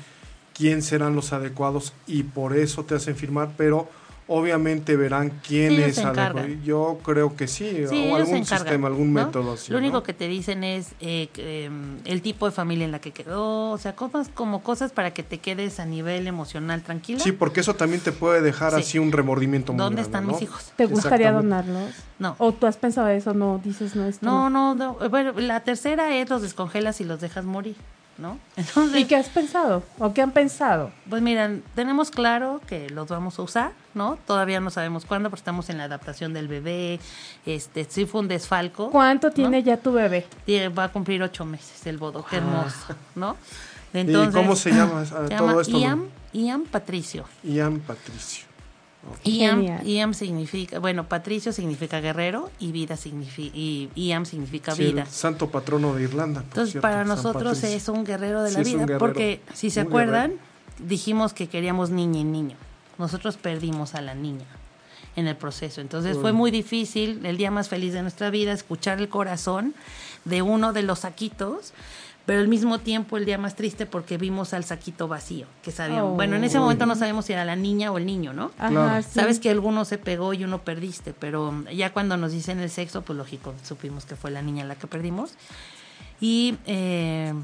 quién serán los adecuados y por eso te hacen firmar, pero obviamente verán quién Ellos es. Yo creo que sí, Sí, o algún encargan, sistema, algún ¿no? método así. Lo único ¿no? que te dicen es eh, que, em, el tipo de familia en la que quedó, o sea, cosas como cosas para que te quedes a nivel emocional tranquilo. Sí, porque eso también te puede dejar Sí. así un remordimiento muy ¿Dónde grande, están ¿no? mis hijos? ¿Te gustaría donarlos? No. ¿O tú has pensado eso? No, dices no, esto No, no, no. Bueno, la tercera es los descongelas y los dejas morir, ¿no? Entonces, ¿Y qué has pensado? ¿O qué han pensado? pues miran, tenemos claro que los vamos a usar, ¿no? Todavía no sabemos cuándo, pero estamos en la adaptación del bebé. Este, sí fue un desfalco. ¿Cuánto tiene ya tu bebé? Tiene- Va a cumplir ocho meses el bodo, qué hermoso, ¿no? ¿Y cómo se llama ah, se todo llama esto? Ian, Ian Patricio. Ian Patricio. Iam. Iam significa, bueno, Patricio significa guerrero y vida significa, y Iam significa Sí, el vida. santo patrono de Irlanda. por Entonces, cierto, para San nosotros Patricio. es un guerrero de la vida, porque si se un acuerdan, guerrero. dijimos que queríamos niña y niño. Nosotros perdimos a la niña en el proceso. Entonces fue muy difícil, el día más feliz de nuestra vida, escuchar el corazón de uno de los saquitos, pero al mismo tiempo el día más triste porque vimos al saquito vacío, que sabíamos. Oh. Bueno, en ese momento no sabemos si era la niña o el niño, ¿no? Ajá, sí. Sabes que alguno se pegó y uno perdiste, pero ya cuando nos dicen el sexo, pues lógico, supimos que fue la niña la que perdimos. Y eh,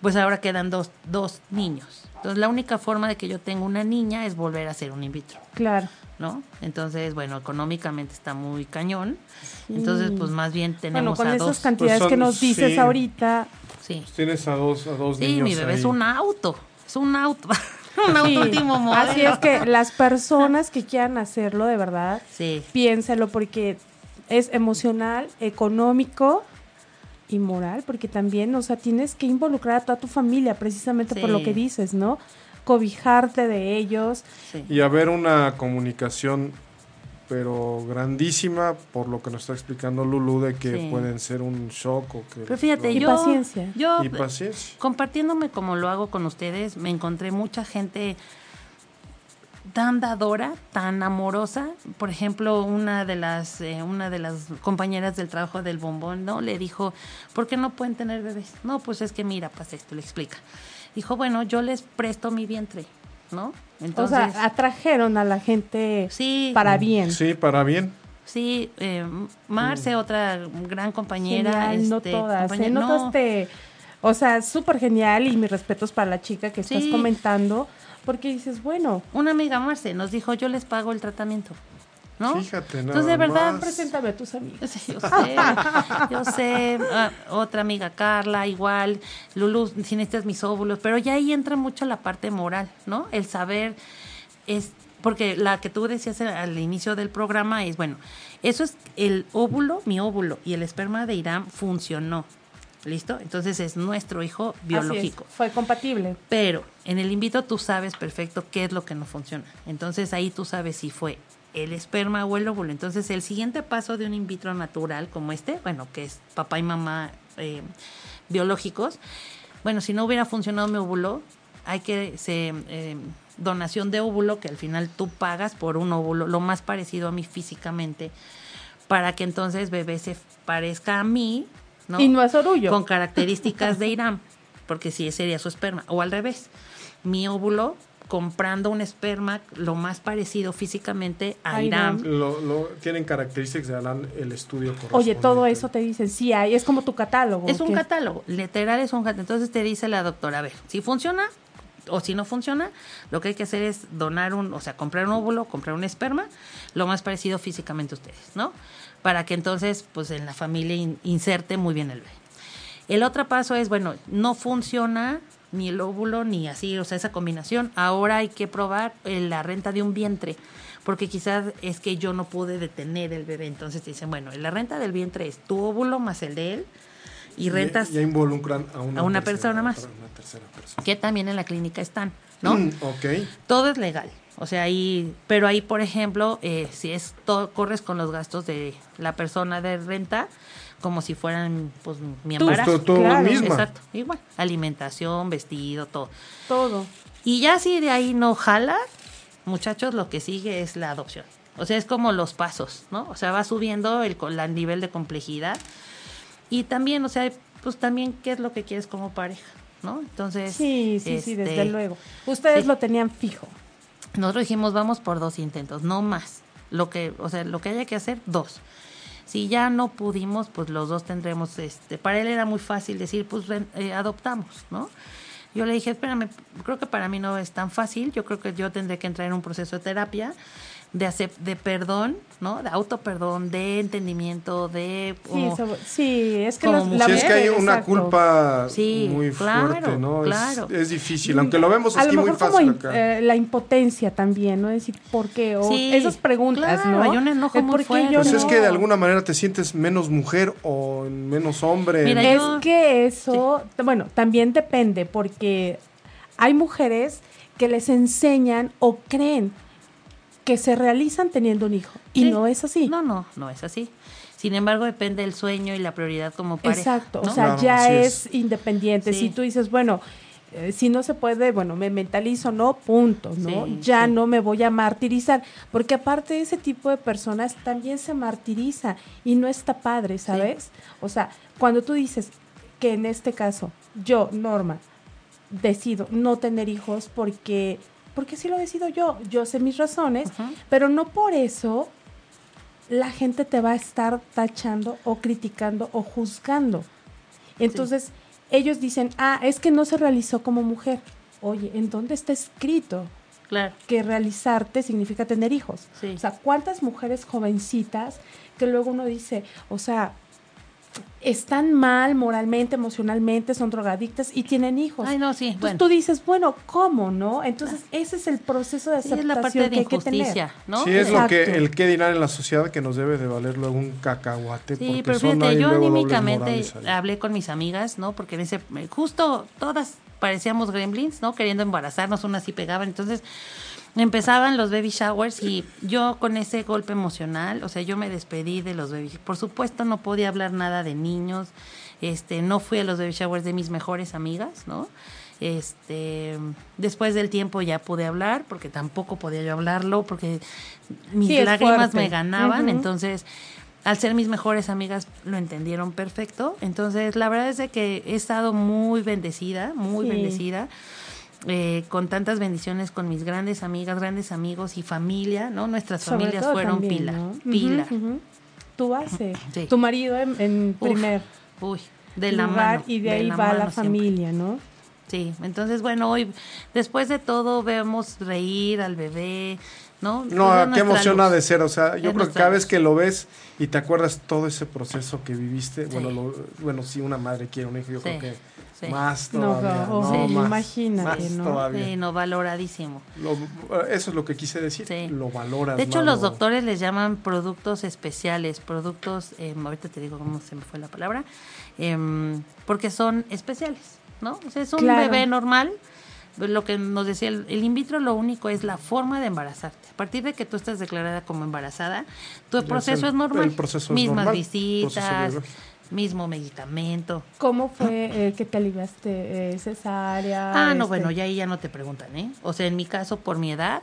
pues ahora quedan dos, dos niños. Entonces la única forma de que yo tenga una niña es volver a hacer un in vitro, Claro. ¿no? Entonces, bueno, económicamente está muy cañón. Entonces, pues más bien Bueno, tenemos con a esas dos. cantidades Pues son- que nos dices sí. ahorita, Sí, Tienes a dos, a dos sí niños mi bebé ahí. es un auto, es un auto, un auto Sí, último modelo. Así es que las personas que quieran hacerlo, de verdad, Sí. piénselo porque es emocional, económico y moral, porque también, o sea, tienes que involucrar a toda tu familia, precisamente por lo que dices, ¿no? Cobijarte de ellos. sí. Y haber una comunicación, pero grandísima, por lo que nos está explicando Lulu, de que Sí. pueden ser un shock o que... Pero fíjate, Y yo, paciencia. yo Y paciencia. compartiéndome como lo hago con ustedes, me encontré mucha gente tan dadora, tan amorosa. Por ejemplo, una de las eh, una de las compañeras del trabajo del bombón, ¿no? Le dijo, ¿por qué no pueden tener bebés? No, pues es que mira, pasa esto, le explica. Dijo, bueno, yo les presto mi vientre, ¿no? Entonces, o sea, atrajeron a la gente sí, para bien. Sí, para bien. sí, eh, Marce, otra gran compañera, Genial, no este, todas. ¿eh? No te- O sea, súper genial y mis respetos para la chica que estás comentando, porque dices, bueno, Una amiga Marce nos dijo, yo les pago el tratamiento, ¿no? Fíjate, nada Entonces, de verdad, más. preséntame a tus amigos. Sí, yo sé, yo sé, ah, otra amiga Carla, igual, Lulu, si necesitas mis óvulos, pero ya ahí entra mucho la parte moral, ¿no? El saber, es, porque la que tú decías al inicio del programa es, bueno, eso es el óvulo, mi óvulo, y el esperma de Irán funcionó, ¿listo? Entonces es nuestro hijo Así es, biológico. fue compatible. Pero en el invito tú sabes perfecto qué es lo que no funciona. Entonces ahí tú sabes si fue el esperma o el óvulo. Entonces el siguiente paso de un in vitro natural como este, bueno, que es papá y mamá eh, biológicos, bueno, si no hubiera funcionado mi óvulo, hay que se, eh, donación de óvulo que al final tú pagas por un óvulo, lo más parecido a mí físicamente, para que entonces bebé se parezca a mí, ¿no? Y no es orgullo. con características de Irán, porque si sería su esperma, o al revés, mi óvulo comprando un esperma lo más parecido físicamente a Irán. Irán. Lo, lo- tienen características de Alan el estudio Oye, todo eso te dicen, sí hay, es como tu catálogo. Es un ¿qué? catálogo, literal es un catálogo. Entonces te dice la doctora, a ver, si funciona o si no funciona, lo que hay que hacer es donar un, o sea, comprar un óvulo, comprar un esperma, lo más parecido físicamente a ustedes, ¿no? Para que entonces, pues en la familia in- inserte muy bien el bebé. El otro paso es, bueno, no funciona ni el óvulo ni así, o sea, esa combinación. Ahora hay que probar eh, la renta de un vientre, porque quizás es que yo no pude detener el bebé. Entonces te dicen, bueno, la renta del vientre es tu óvulo más el de él y rentas Ya, ya involucran a una, a una tercera- persona más. Una tercera persona. que también en la clínica están, ¿no? Mm, ok. Todo es legal. O sea, ahí, pero ahí, por ejemplo, eh, si es todo, corres con los gastos de la persona de renta, como si fueran, pues, mi embarazo. Tú, tú Claro. misma. Exacto, igual. Alimentación, vestido, todo. Todo. Y ya si de ahí no jala, muchachos, lo que sigue es la adopción. O sea, es como los pasos, ¿no? O sea, va subiendo el, el nivel de complejidad. Y también, o sea, pues también qué es lo que quieres como pareja, ¿no? Entonces... Sí, sí, sí, desde este, luego. Ustedes sí. lo tenían fijo. nosotros dijimos, vamos por dos intentos, no más. Lo que, o sea, lo que haya que hacer, dos. Si ya no pudimos, pues los dos tendremos, este, para él era muy fácil decir, pues ven, eh, adoptamos, ¿no? Yo le dije, espérame, creo que para mí no es tan fácil, yo creo que yo tendré que entrar en un proceso de terapia, de acep- de perdón, ¿no? De autoperdón, de entendimiento, de... Sí, como- eso- sí, es que como los, mujer. la Si es que hay una exacto. culpa Sí, muy claro, fuerte, ¿no? Es- claro. Es, difícil, aunque lo vemos a aquí lo muy mejor como fácil in- acá. eh, la impotencia también, ¿no? Decir, ¿por qué? O Sí, esas preguntas, claro, ¿no? hay un enojo El muy ¿por qué fuerte. yo pues es que de alguna manera te sientes menos mujer o menos hombre. Mira, ¿no? Es yo- que eso, bueno, también depende, porque hay mujeres que les enseñan o creen que se realizan teniendo un hijo. Y Sí. no es así. No, no, no es así. Sin embargo, depende del sueño y la prioridad como pareja. Exacto, o sea, Claro, ya es, es. independiente. Sí. Si tú dices, bueno, eh, si no se puede, bueno, me mentalizo, no, punto, ¿no? Sí, ya sí. no me voy a martirizar, porque aparte ese tipo de personas también se martiriza y no está padre, ¿sabes? O sea, cuando tú dices que en este caso, yo, Norma, decido no tener hijos porque porque sí lo decido yo, yo sé mis razones, pero no por eso la gente te va a estar tachando o criticando o juzgando. Entonces, ellos dicen, ah, es que no se realizó como mujer. Oye, ¿en dónde está escrito Claro. que realizarte significa tener hijos? Sí. O sea, ¿cuántas mujeres jovencitas que luego uno dice, o sea, están mal moralmente, emocionalmente, son drogadictas y tienen hijos? Ay, no, sí, Entonces bueno. tú dices, bueno, ¿cómo, no? Entonces, ese es el proceso de Sí, aceptación es la parte de que hay que tener. injusticia, ¿no? Sí, es lo que el que dirán en la sociedad que nos debe de valer luego un cacahuate. Sí, porque pero son fíjate, ahí yo anímicamente hablé con mis amigas, ¿no? Porque en ese, justo todas parecíamos gremlins, ¿no? Queriendo embarazarnos, unas sí pegaban. Entonces empezaban los baby showers y yo con ese golpe emocional, o sea, yo me despedí de los baby Por supuesto, no podía hablar nada de niños. Este, no fui a los baby showers de mis mejores amigas, ¿no? Este, después del tiempo ya pude hablar, porque tampoco podía yo hablarlo, porque mis Sí, lágrimas me ganaban, entonces al ser mis mejores amigas lo entendieron perfecto. Entonces, la verdad es de que he estado muy bendecida, muy Sí. bendecida, eh, con tantas bendiciones con mis grandes amigas, grandes amigos y familia, ¿no? Nuestras Sobre familias fueron también, pila, ¿no? Ujú, pila. ujú. Tu base, Sí. tu marido en, en Uf, primer Uy, de la lugar mano. y de ahí va mano la siempre. familia, ¿no? Sí, entonces bueno, hoy después de todo vemos reír al bebé, ¿no? No, qué emoción ha de ser. O sea, yo Es creo que cada luz. vez que lo ves y te acuerdas todo ese proceso que viviste, Sí. bueno, lo- bueno, sí, una madre quiere un hijo, yo Sí, creo que sí. más No, todavía. oh, no, sí, más, imagínate, más ¿no? todavía. Sí, no, valoradísimo. Lo- eso es lo que quise decir. Sí. Lo valoras. De hecho, los lo- doctores les llaman productos especiales, productos, eh, ahorita te digo cómo se me fue la palabra, em, porque son especiales, ¿no? O sea, es un Claro. bebé normal. Lo que nos decía el, el in vitro, lo único es la forma de embarazarte. A partir de que tú estás declarada como embarazada, tu Es proceso el- es normal. el proceso es Mismas normal, visitas, mismo medicamento. ¿Cómo fue eh, que te aliviaste eh, cesárea? Ah, no, este? bueno, ya ahí ya no te preguntan, ¿eh? O sea, en mi caso, por mi edad,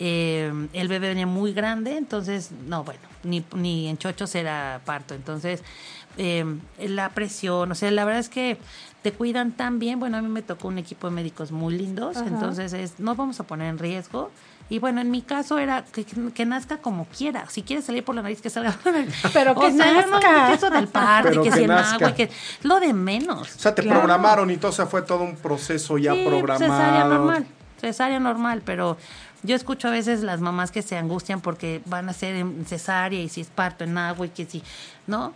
eh, el bebé venía muy grande, entonces, no, bueno, ni, ni en chochos era parto. Entonces, eh, la presión, o sea, la verdad es que te cuidan tan bien. Bueno, a mí me tocó un equipo de médicos muy lindos, Ajá. entonces es, no vamos a poner en riesgo. Y bueno, en mi caso era que, que nazca como quiera. Si quiere salir por la nariz, que salga por la nariz. Pero O que sea, yo no- nazca. que eso del parto, Pero que, que si en agua, y que lo de menos. O sea, te Claro. programaron y todo, o sea, fue todo un proceso ya Sí, programado. Cesárea normal, cesárea normal, pero yo escucho a veces las mamás que se angustian porque van a ser en cesárea y si es parto en agua y que si, ¿no?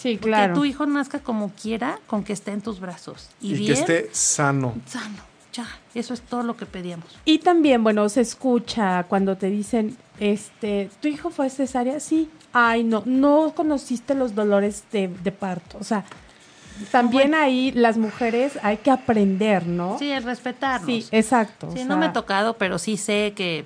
Sí, claro. tu hijo nazca como quiera, con que esté en tus brazos. Y, Y, bien, que esté sano. sano. Ya, eso es todo lo que pedíamos. Y también, bueno, se escucha cuando te dicen, este, ¿tu hijo fue cesárea? Sí. Ay, no, no conociste los dolores de, de parto. O sea, también ahí las mujeres hay que aprender, ¿no? Sí, es respetarnos. Sí, exacto. o Sí, sea, no me ha tocado, pero sí sé que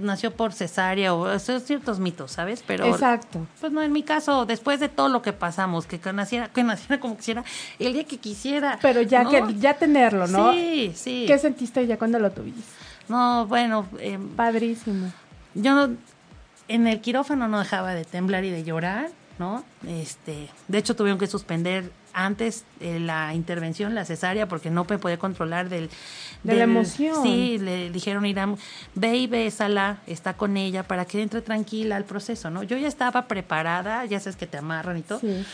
nació por cesárea o son ciertos mitos, ¿sabes? Pero Exacto. Pues no, en mi caso, después de todo lo que pasamos, que que naciera, que naciera como quisiera, el día que quisiera. Pero ya ¿no? que ya tenerlo, ¿no? Sí, sí. ¿Qué sentiste ya cuando lo tuviste? No, bueno, eh, Padrísimo. yo no, en el quirófano no dejaba de temblar y de llorar, ¿no? Este, de hecho tuvieron que suspender antes eh, la intervención, la cesárea, porque no me podía controlar del... De la emoción. Sí, le dijeron, Irán, ve y bésala, está con ella, para que entre tranquila al proceso, ¿no? Yo ya estaba preparada, ya sabes que te amarran y todo. Sí.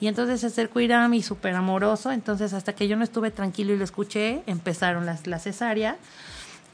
Y entonces se acercó Irán y súper amoroso. Entonces, hasta que yo no estuve tranquilo y lo escuché, empezaron las, la cesárea.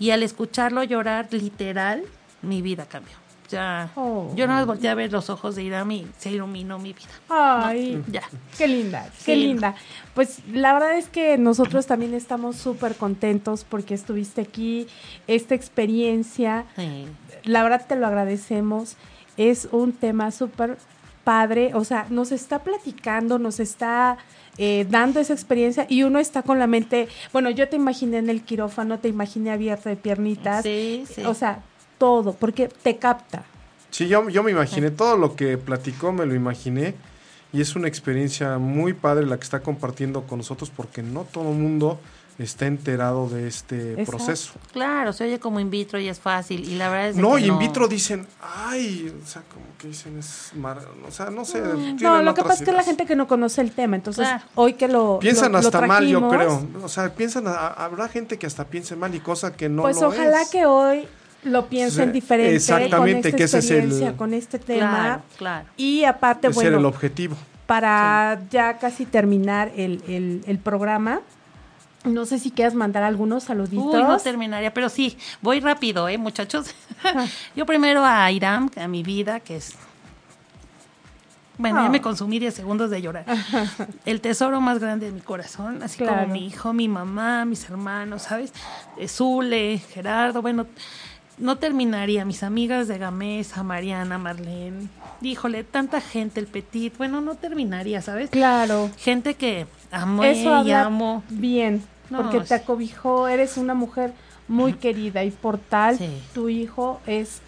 Y al escucharlo llorar, literal, mi vida cambió. Ya, Oh. yo no me volteé a ver los ojos de Irán y se iluminó mi vida. Ay, Ya. qué linda, qué Sí. linda. Pues la verdad es que nosotros también estamos súper contentos porque estuviste aquí, esta experiencia, Sí. la verdad te lo agradecemos, es un tema súper padre, o sea, nos está platicando, nos está eh, dando esa experiencia y uno está con la mente, bueno, yo te imaginé en el quirófano, te imaginé abierta de piernitas, Sí, sí. o sea, todo, porque te capta. Sí, yo, yo me imaginé, todo lo que platicó me lo imaginé y es una experiencia muy padre la que está compartiendo con nosotros porque no todo el mundo está enterado de este Exacto. proceso. Claro, se oye como in vitro y es fácil. Y la verdad es No, que y in vitro dicen, ay, o sea, como que dicen, es mar... o sea, no sé. tienen No, lo que pasa es que la gente que no conoce el tema, entonces Claro. hoy que lo Piensan lo- lo hasta mal, yo creo. O sea, piensan, a- habrá gente que hasta piense mal y cosa que no pues lo ojalá es. que hoy lo piensen diferente exactamente, con esta que ese es el- con este tema. Claro, claro. Y aparte, Ese era el bueno, objetivo. para ya casi terminar el, el- el programa, no sé si quieras mandar algunos saluditos. Uy, no terminaría, pero sí, voy rápido, ¿eh, muchachos? Yo primero a Iram, a mi vida, que es... Bueno, ya Ah. me consumí 10 segundos de llorar. El tesoro más grande de mi corazón, así Claro. como mi hijo, mi mamá, mis hermanos, ¿sabes? Eh, Zule, Gerardo, bueno, no terminaría. Mis amigas de Gamesa, Mariana, Marlene. Híjole, tanta gente, el Petit, bueno, no terminaría, ¿sabes? Claro. Gente que amé Eso y amo. bien, No, porque sí. te acobijó, eres una mujer muy querida y por tal, Sí. tu hijo es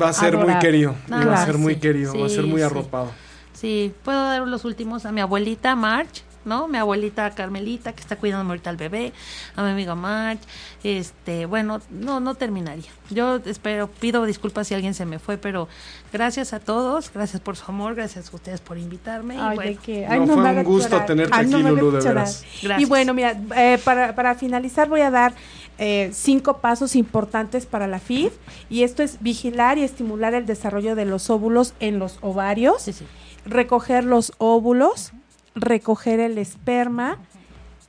Va a ser muy querido. Ah, va a ser muy sí, querido. va a ser muy sí. arropado. Sí, puedo dar los últimos a mi abuelita March, ¿no? Mi abuelita Carmelita, que está cuidando ahorita al bebé, a mi amiga March, este, bueno, no, no terminaría. Yo espero, pido disculpas si alguien se me fue, pero gracias a todos, gracias por su amor, gracias a ustedes por invitarme. y Ay, bueno, de que- No, fue un gusto llorar. tenerte Ay, aquí, hagas Lulú, de llorar. veras. Gracias. Y bueno, mira, eh, para, para finalizar voy a dar eh, cinco pasos importantes para la FIF y esto es vigilar y estimular el desarrollo de los óvulos en los ovarios, sí, sí. recoger los óvulos, recoger el esperma,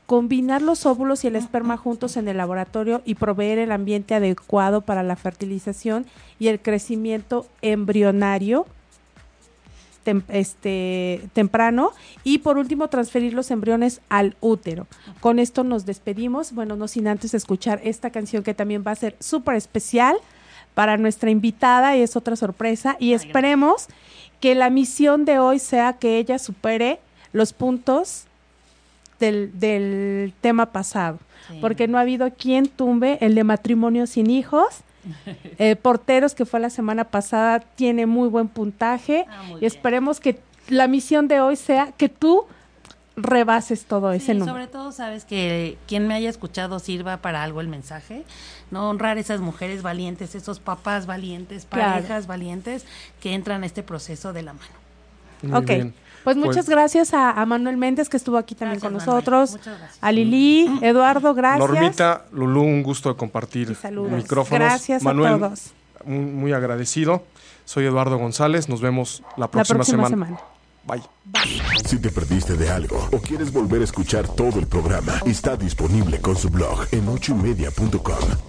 combinar los óvulos y el esperma juntos en el laboratorio y proveer el ambiente adecuado para la fertilización y el crecimiento embrionario tem- este, temprano. Y por último transferir los embriones al útero. Con esto nos despedimos, bueno, no sin antes escuchar esta canción que también va a ser súper especial para nuestra invitada. Y es otra sorpresa y esperemos que la misión de hoy sea que ella supere los puntos del, del tema pasado, Sí. porque no ha habido quien tumbe el de matrimonio sin hijos. Eh, porteros, que fue la semana pasada, tiene muy buen puntaje Ah, muy y bien. esperemos que la misión de hoy sea que tú rebases todo ese Sí, número. sobre todo sabes que quien me haya escuchado sirva para algo el mensaje, no honrar esas mujeres valientes, esos papás valientes, Claro. parejas valientes que entran a este proceso de la mano. Muy ok, bien. Pues muchas gracias a, a Manuel Méndez que estuvo aquí también Gracias, con nosotros, Muchas gracias. a Lili, Eduardo, gracias. Normita, Lulú, un gusto de compartir micrófonos. Gracias a Manuel, todos. Muy, muy agradecido. Soy Eduardo González. Nos vemos la La próxima, próxima semana. semana. Bye. Si te perdiste de algo o quieres volver a escuchar todo el programa, está disponible con su blog en ochoymedia.com.